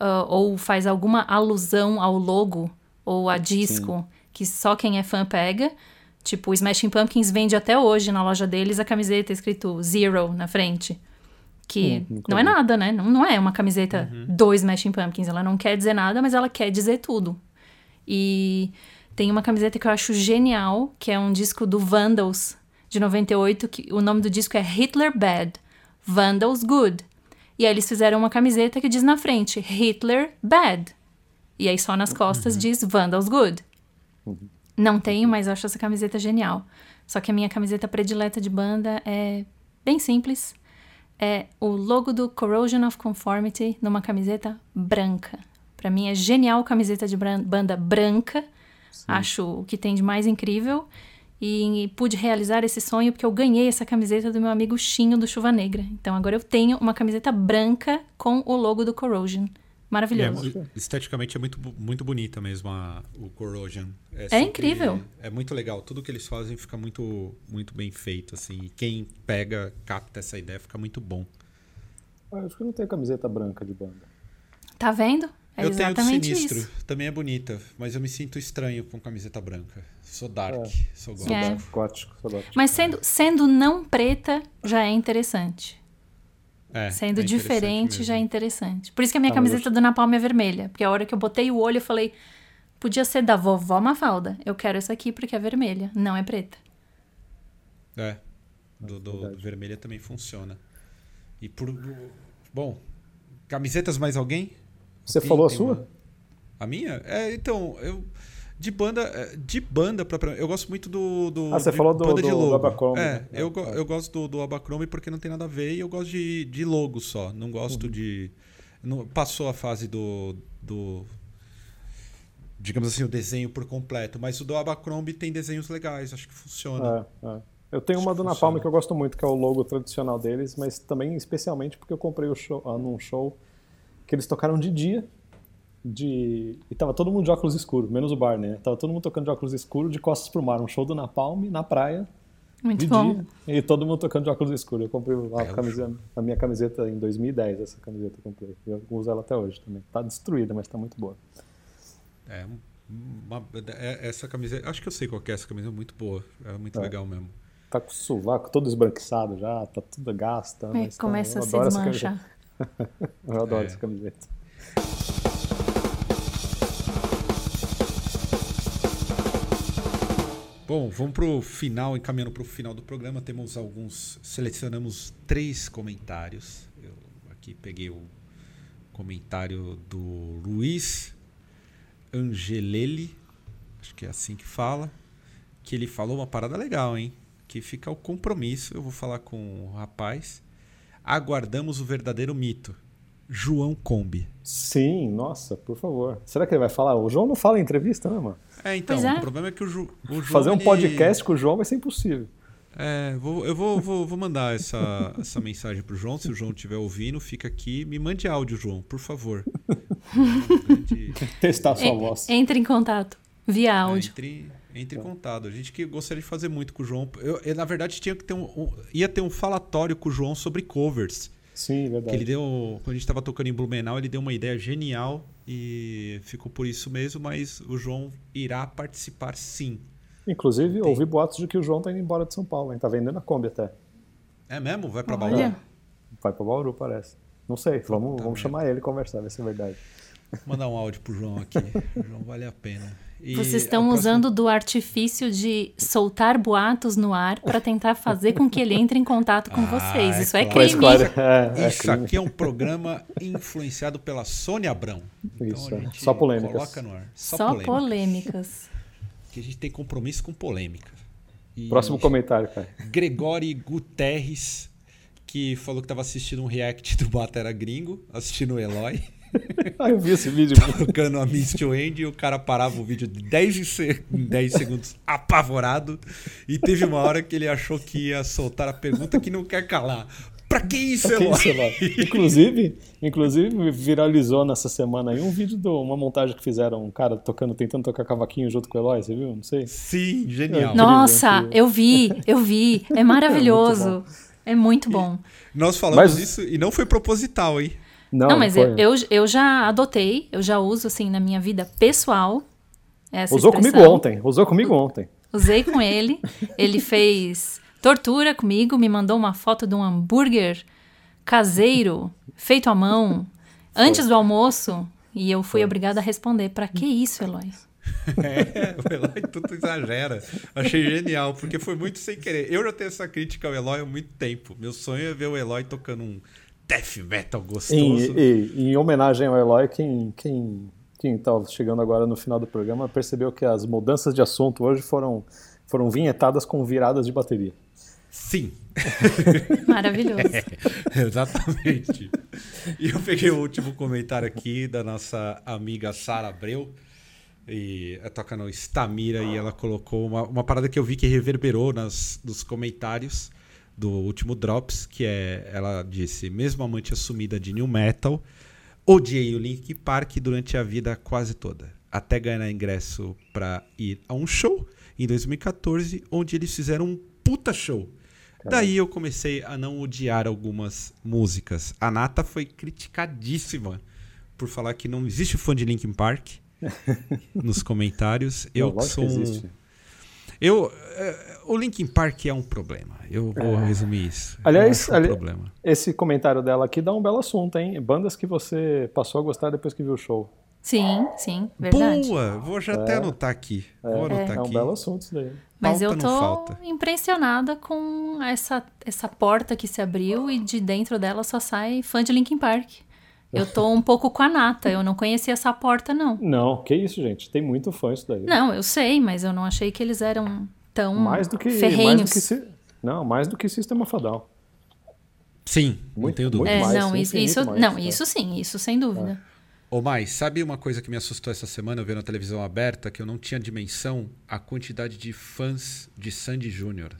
ah, ou faz alguma alusão ao logo ou a disco que só quem é fã pega. Tipo, o Smashing Pumpkins vende até hoje na loja deles a camiseta escrito Zero na frente. Que Hum, nunca não é nada, né? Não, não é uma camiseta do Smashing Pumpkins. Ela não quer dizer nada, mas ela quer dizer tudo. E tem uma camiseta que eu acho genial, que é um disco do Vandals, de 98, que o nome do disco é Hitler Bad. Vandals Good. E aí eles fizeram uma camiseta que diz na frente Hitler Bad. E aí só nas costas diz Vandals Good. Não tenho, mas acho essa camiseta genial. Só que a minha camiseta predileta de banda é bem simples. É o logo do Corrosion of Conformity numa camiseta branca. Pra mim é genial camiseta de banda branca. Acho o que tem de mais incrível. E pude realizar esse sonho porque eu ganhei essa camiseta do meu amigo Chinho do Chuva Negra. Então agora eu tenho uma camiseta branca com o logo do Corrosion. É Maravilhoso. mu- esteticamente é muito, muito bonita mesmo a- o Corrosion. É incrível. É muito legal. Tudo que eles fazem fica muito, muito bem feito. Assim. E quem pega, capta essa ideia, fica muito bom. Ah, acho que eu não tenho camiseta branca de banda. Tá vendo? É eu tenho do exatamente Sinistro, isso. também é bonita, mas eu me sinto estranho com camiseta branca. Sou dark, sou gótico. É. Gótico, sou gótico. Mas sendo, sendo não preta, já é interessante. É, Sendo é diferente, mesmo. já é interessante. Por isso que a minha Tá, camiseta do Napalm é vermelha. Porque a hora que eu botei o olho, eu falei... Podia ser da vovó Mafalda. Eu quero essa aqui porque é vermelha, não é preta. É. Do, do- do vermelha também funciona. E por. Bom, camisetas mais alguém? Você falou a sua? uma- A minha? É, então, eu. De banda, é, de banda propriamente. Eu gosto muito do. do Ah, você de falou do- banda de do- do logo. Abercrombie, É, né? eu, go- É. eu gosto do, do porque não tem nada a ver e eu gosto de, de logo só. Não gosto Uhum. de. não- passou a fase do, do. Digamos assim, o desenho por completo. Mas o do Abercrombie tem desenhos legais, acho que funciona. É, é. Eu tenho Acho uma do. Napalm que eu gosto muito, que é o logo tradicional deles, mas também especialmente porque eu comprei o show, ah, num show que eles tocaram de dia. De... E tava todo mundo de óculos escuros, menos o Barney, né? Tava todo mundo tocando de óculos escuros, de costas pro mar. Um show do Napalm na praia, Muito de bom. dia, e todo mundo tocando de óculos escuros. Eu comprei a, É, camiseta, a minha camiseta em 2010, essa camiseta eu comprei. Eu uso ela até hoje também. Tá destruída, mas tá muito boa. É, uma- é- essa camiseta. Acho que eu sei qual que é essa camiseta, é muito boa. É muito É. legal mesmo. Tá com o sovaco todo esbranquiçado já, tá tudo gasta. É, tá- começa eu a se desmanchar. Eu adoro É. essa camiseta. Bom, vamos pro final, encaminhando pro final do programa. Temos alguns. Selecionamos três comentários. Eu aqui peguei o comentário do Luiz Angelelli, acho que é assim que fala, que ele falou uma parada legal, hein? Que fica o compromisso. Eu vou falar com o rapaz. Aguardamos o verdadeiro mito. João Combi. Sim, nossa, por favor. Será que ele vai falar? O João não fala em entrevista, né, mano? É, então, é. o problema é que o, Ju, o João. Fazer um ele- podcast com o João vai ser impossível. É, vou- eu vou, vou, vou mandar essa, essa mensagem pro João. Se o João estiver ouvindo, fica aqui. Me mande áudio, João, por favor. É grande- Testar a sua En- voz. Entre em contato via É, áudio. entre, entre em contato. A gente que gostaria de fazer muito com o João. Eu, eu, na verdade, tinha que ter um, um- ia ter um falatório com o João sobre covers. Sim, Que verdade. ele deu. Quando a gente estava tocando em Blumenau, ele deu uma ideia genial e ficou por isso mesmo, mas o João irá participar sim. Inclusive, ouvi boatos de que o João tá indo embora de São Paulo, hein? Tá vendendo a Kombi até. É mesmo? Vai pra Bauru? Olha, Vai pra Bauru, parece. Não sei, vamos, Puta vamos chamar ele e conversar, vai ser verdade. Vou mandar um áudio pro João aqui. O João vale a pena. E vocês estão próxima- usando do artifício de soltar boatos no ar para tentar fazer com que ele entre em contato com Ah, vocês. é Isso é claro. Pra crime. esclare- é, é Isso crime. aqui é um programa influenciado pela Sônia Abrão. Então Isso, é. Só polêmicas. Coloca no ar. Só, Só polêmicas. polêmicas. Que a gente tem compromisso com polêmica. E Próximo comentário, cara. Gregori Guterres, que falou que estava assistindo um react do Batera Gringo, assistindo o Eloy, Ah, eu vi esse vídeo. tocando a Miss to End, e o cara parava o vídeo de 10, em se- em 10 segundos apavorado. E teve uma hora que ele achou que ia soltar a pergunta que não quer calar. Pra que isso, Que Eloy? isso, Eloy? inclusive, inclusive, viralizou nessa semana aí um vídeo de uma montagem que fizeram, um cara tocando, tentando tocar cavaquinho junto com o Eloy, você viu? Não sei. Sim, genial. Não. Nossa, incrível. eu vi, eu vi. É maravilhoso. É muito bom. Nós falamos Mas- isso e não foi proposital, hein? Não, Não, mas foi. eu, eu, eu já adotei, eu já uso assim na minha vida pessoal. Essa Usou expressão. comigo ontem, usou comigo ontem. Usei com ele. Ele fez tortura comigo, me mandou uma foto de um hambúrguer caseiro, feito à mão, antes do almoço. E eu fui obrigada a responder: pra que isso, Eloy? É, o Eloy tudo exagera. Achei genial, porque foi muito sem querer. Eu já tenho essa crítica ao Eloy há muito tempo. Meu sonho é ver o Eloy tocando um death metal gostoso. Em, em, em homenagem ao Eloy, quem, quem, quem tá chegando agora no final do programa percebeu que as mudanças de assunto hoje foram, foram vinhetadas com viradas de bateria. Sim. Maravilhoso. É, exatamente. E eu peguei o último comentário aqui da nossa amiga Sara Abreu. E toca no Stamira e ela colocou uma, uma parada que eu vi que reverberou nas, nos comentários do último Drops, que é, ela disse, mesmo amante assumida de New Metal, odiei o Link Park durante a vida quase toda, até ganhar ingresso para ir a um show em 2014, onde eles fizeram um puta show. Daí eu comecei a não odiar algumas músicas. A Nata foi criticadíssima por falar que não existe fã de Linkin Park nos comentários. Eu Não, sou um... Eu, eh, o Linkin Park é um problema. Eu vou resumir isso. Aliás, um ali- problema. Esse comentário dela aqui dá um belo assunto, hein? Bandas que você passou a gostar depois que viu o show. Sim, sim, verdade. Boa! Vou já até anotar aqui. Vou anotar É um aqui. belo assunto isso daí. Mas Pauta eu tô falta. impressionada com essa, essa porta que se abriu e de dentro dela só sai fã de Linkin Park. Eu tô um pouco com a nata, eu não conhecia essa porta, não. Não, que isso, gente. Tem muito fã isso daí. Não, eu sei, mas eu não achei que eles eram tão mais do que ferrenhos. mais do que Não, mais do que Sistema Fadal. Sim, não Muito- tenho muito dúvida. É, mais, não, sim, isso, isso- mais, não, é. isso sim, isso sem dúvida. Ô, mais, sabe uma coisa que me assustou essa semana, eu vendo a televisão aberta, que eu não tinha dimensão? A quantidade de fãs de Sandy Júnior.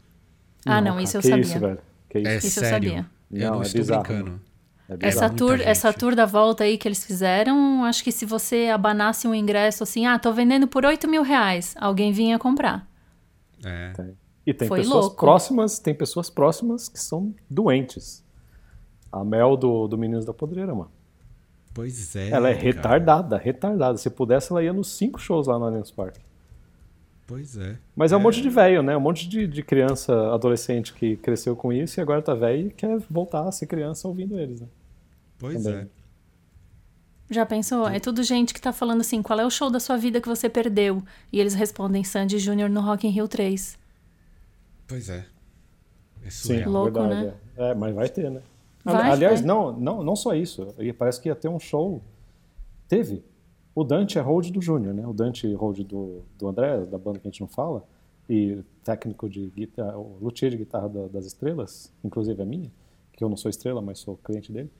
Ah, não, cara, isso eu que sabia. isso, velho. Que isso. É Isso eu sério. sabia. Eu não, Não, é estou bizarro, brincando. É Essa tour, gente. essa tour da volta aí que eles fizeram, acho que se você abanasse um ingresso assim, ah, tô vendendo por 8 mil reais, alguém vinha comprar. É. Tem. E tem Foi pessoas louco. próximas, tem pessoas próximas que são doentes. A Mel do, do Meninos da Podreira, mano. Pois é. ela é cara. retardada, retardada. Se pudesse, ela ia nos cinco shows lá no Allianz Parque. Pois é. Mas é um monte de velho, né? Um monte de, de criança, adolescente que cresceu com isso e agora tá velho e quer voltar a ser criança ouvindo eles, né? Pois Também. é. Já pensou? É tudo gente que tá falando assim, qual é o show da sua vida que você perdeu? E eles respondem Sandy Júnior no Rock in Rio 3. Pois é. É Sim. Louco, verdade. né? É. É, mas vai ter, né? Vai, Aliás, vai. não, não, não só isso. Parece que ia ter um show. Teve. O Dante é hold do Júnior, né? O Dante hold do, do André, da banda que a gente não fala, e técnico de guitarra, o luthier de guitarra da- das estrelas, inclusive a minha, que eu não sou estrela, mas sou cliente dele.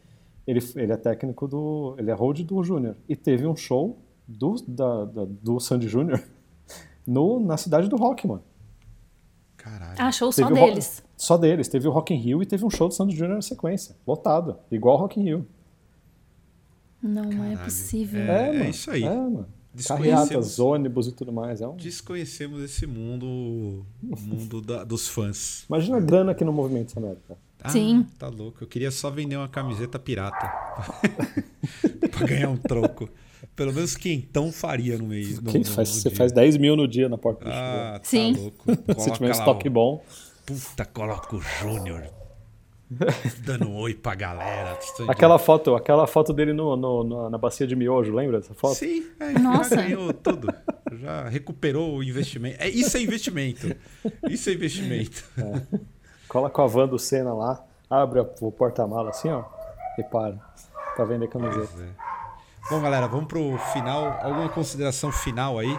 Ele, ele é técnico do. Ele é hold do Júnior. E teve um show do, da, da- do Sandy Júnior no, na cidade do Rock, mano. Caralho. Ah, show só Teve Ro- deles. Só deles. Teve o Rock in Rio e teve um show do Sandy Júnior na sequência. Lotado. Igual o Rock in Rio. Não é Caralho. possível. É, mano. isso aí. É, mano. Desconhecemos. Carreatas, ônibus e tudo mais. É um... Desconhecemos esse mundo, o mundo da- dos fãs. Imagina a grana aqui no Movimento América. Ah, Sim. Tá louco. Eu queria só vender uma camiseta pirata. pra ganhar um troco. Pelo menos quentão faria no meio. no- faz, no você dia. faz 10 mil no dia na porta do Ah, tá Sim. louco. show. Se Coloca tiver um estoque bom. Puta, coloca o Júnior. Dando um oi pra galera. Aquela foto, aquela foto dele no, no- no- na bacia de miojo, lembra dessa foto? Sim, é, Nossa. já ganhou tudo. Já recuperou o investimento. É, isso é investimento. Isso é investimento. Cola com a van do Senna lá, abre o porta-mala assim, ó, e para. Pra vender camiseta. Bom, galera, vamos pro final. Alguma consideração final aí?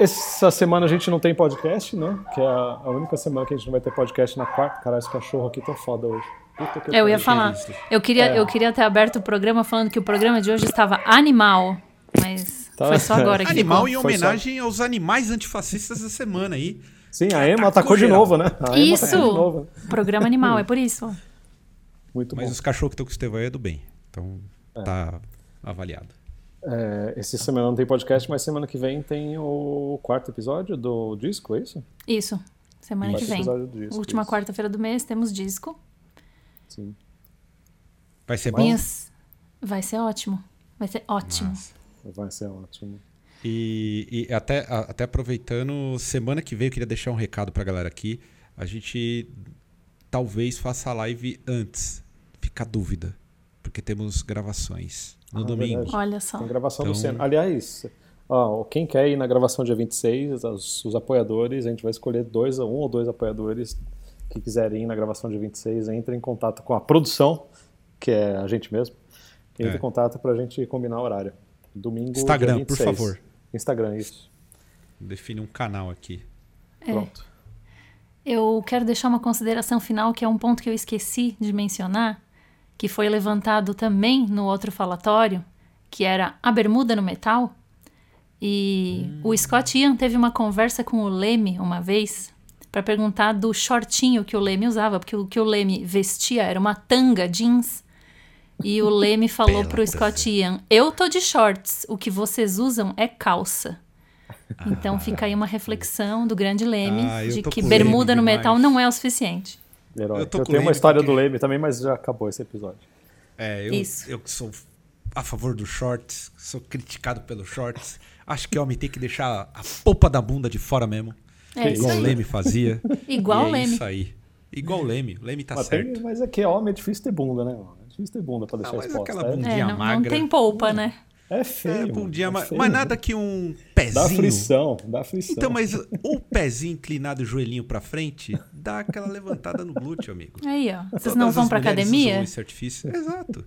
Essa semana a gente não tem podcast, né? Que é a única semana que a gente não vai ter podcast na quarta. Caralho, esse cachorro aqui tá foda hoje. Puta que Eu ia falar. Eu queria, É. eu queria ter aberto o programa falando que o programa de hoje estava animal. Mas Tá. foi só agora que Animal em homenagem aos animais antifascistas da semana aí. Sim, a Emma Atacou atacou de novo, né? A Isso! novo. né? Programa animal, é por isso. Muito Mas bom. os cachorros que estão com o Estevão aí é do bem. Então tá avaliado. É, esse semana não tem podcast, mas semana que vem tem o quarto episódio do disco, é isso? Isso. Semana que vem. episódio do disco, Última isso. quarta-feira do mês, temos disco. Sim. Vai ser bom? Minhas... Vai ser ótimo. Vai ser ótimo. Massa. Vai ser ótimo. E, e até, a- até aproveitando, semana que vem eu queria deixar um recado pra galera aqui. A gente talvez faça a live antes. Fica a dúvida. Porque temos gravações no Ah, domingo. verdade. Olha só. Tem gravação do Então- Senna. Aliás, Ó, quem quer ir na gravação dia 26, os, os apoiadores, a gente vai escolher dois, um ou dois apoiadores que quiserem ir na gravação dia 26, entre em contato com a produção, que é a gente mesmo, entre É. em contato pra gente combinar o horário. Domingo, Instagram, dia por 26. favor. Instagram, isso. Define um canal aqui. Pronto. Eu quero deixar uma consideração final, que é um ponto que eu esqueci de mencionar, que foi levantado também no outro falatório, que era a bermuda no metal. E o Scott Ian teve uma conversa com o Leme uma vez para perguntar do shortinho que o Leme usava, porque o que o Leme vestia era uma tanga jeans. E o Leme falou Bela pro Scott Ian: Eu tô de shorts, o que vocês usam é calça. Então fica aí uma reflexão do grande Leme Ah, de que bermuda Leme no demais. metal não é o suficiente. Herói. Eu Eu, o tenho uma história porque- do Leme também, mas já acabou esse episódio. É, eu, Isso. eu que sou a favor dos shorts, sou criticado pelos shorts. Acho que homem tem que deixar a polpa da bunda de fora mesmo. É isso igual o. Leme fazia. Igual E o é Leme. isso aí. Igual o Leme. O Leme tá mas, certo. tem- mas é que homem é difícil ter bunda, né? É difícil ter bunda pra Ah, deixar mas exposta. aquela é, bunda- É, não, não magra. tem polpa, né? É É, feio. bom mano, dia, é mas, feio. mas nada que um Dá pezinho. aflição, dá aflição. Então, mas o pezinho inclinado, o joelhinho pra frente, dá aquela levantada no glúteo, amigo. Aí, ó. Vocês Todas não vão mulheres academia? usam esse artifício. Exato.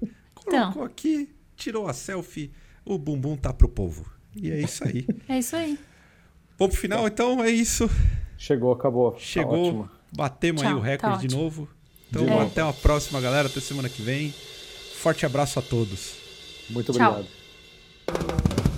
Então. Colocou aqui, tirou a selfie, o bumbum tá pro povo. E é isso aí. É isso aí. Vamos pro final, então, é isso. Chegou, acabou. Tá Chegou, ótimo. batemos aí Tchau, o tá recorde de ótimo. novo. Então, De novo. até uma próxima, galera. Até semana que vem. Forte abraço a todos. Muito Tchau. obrigado. Thank you.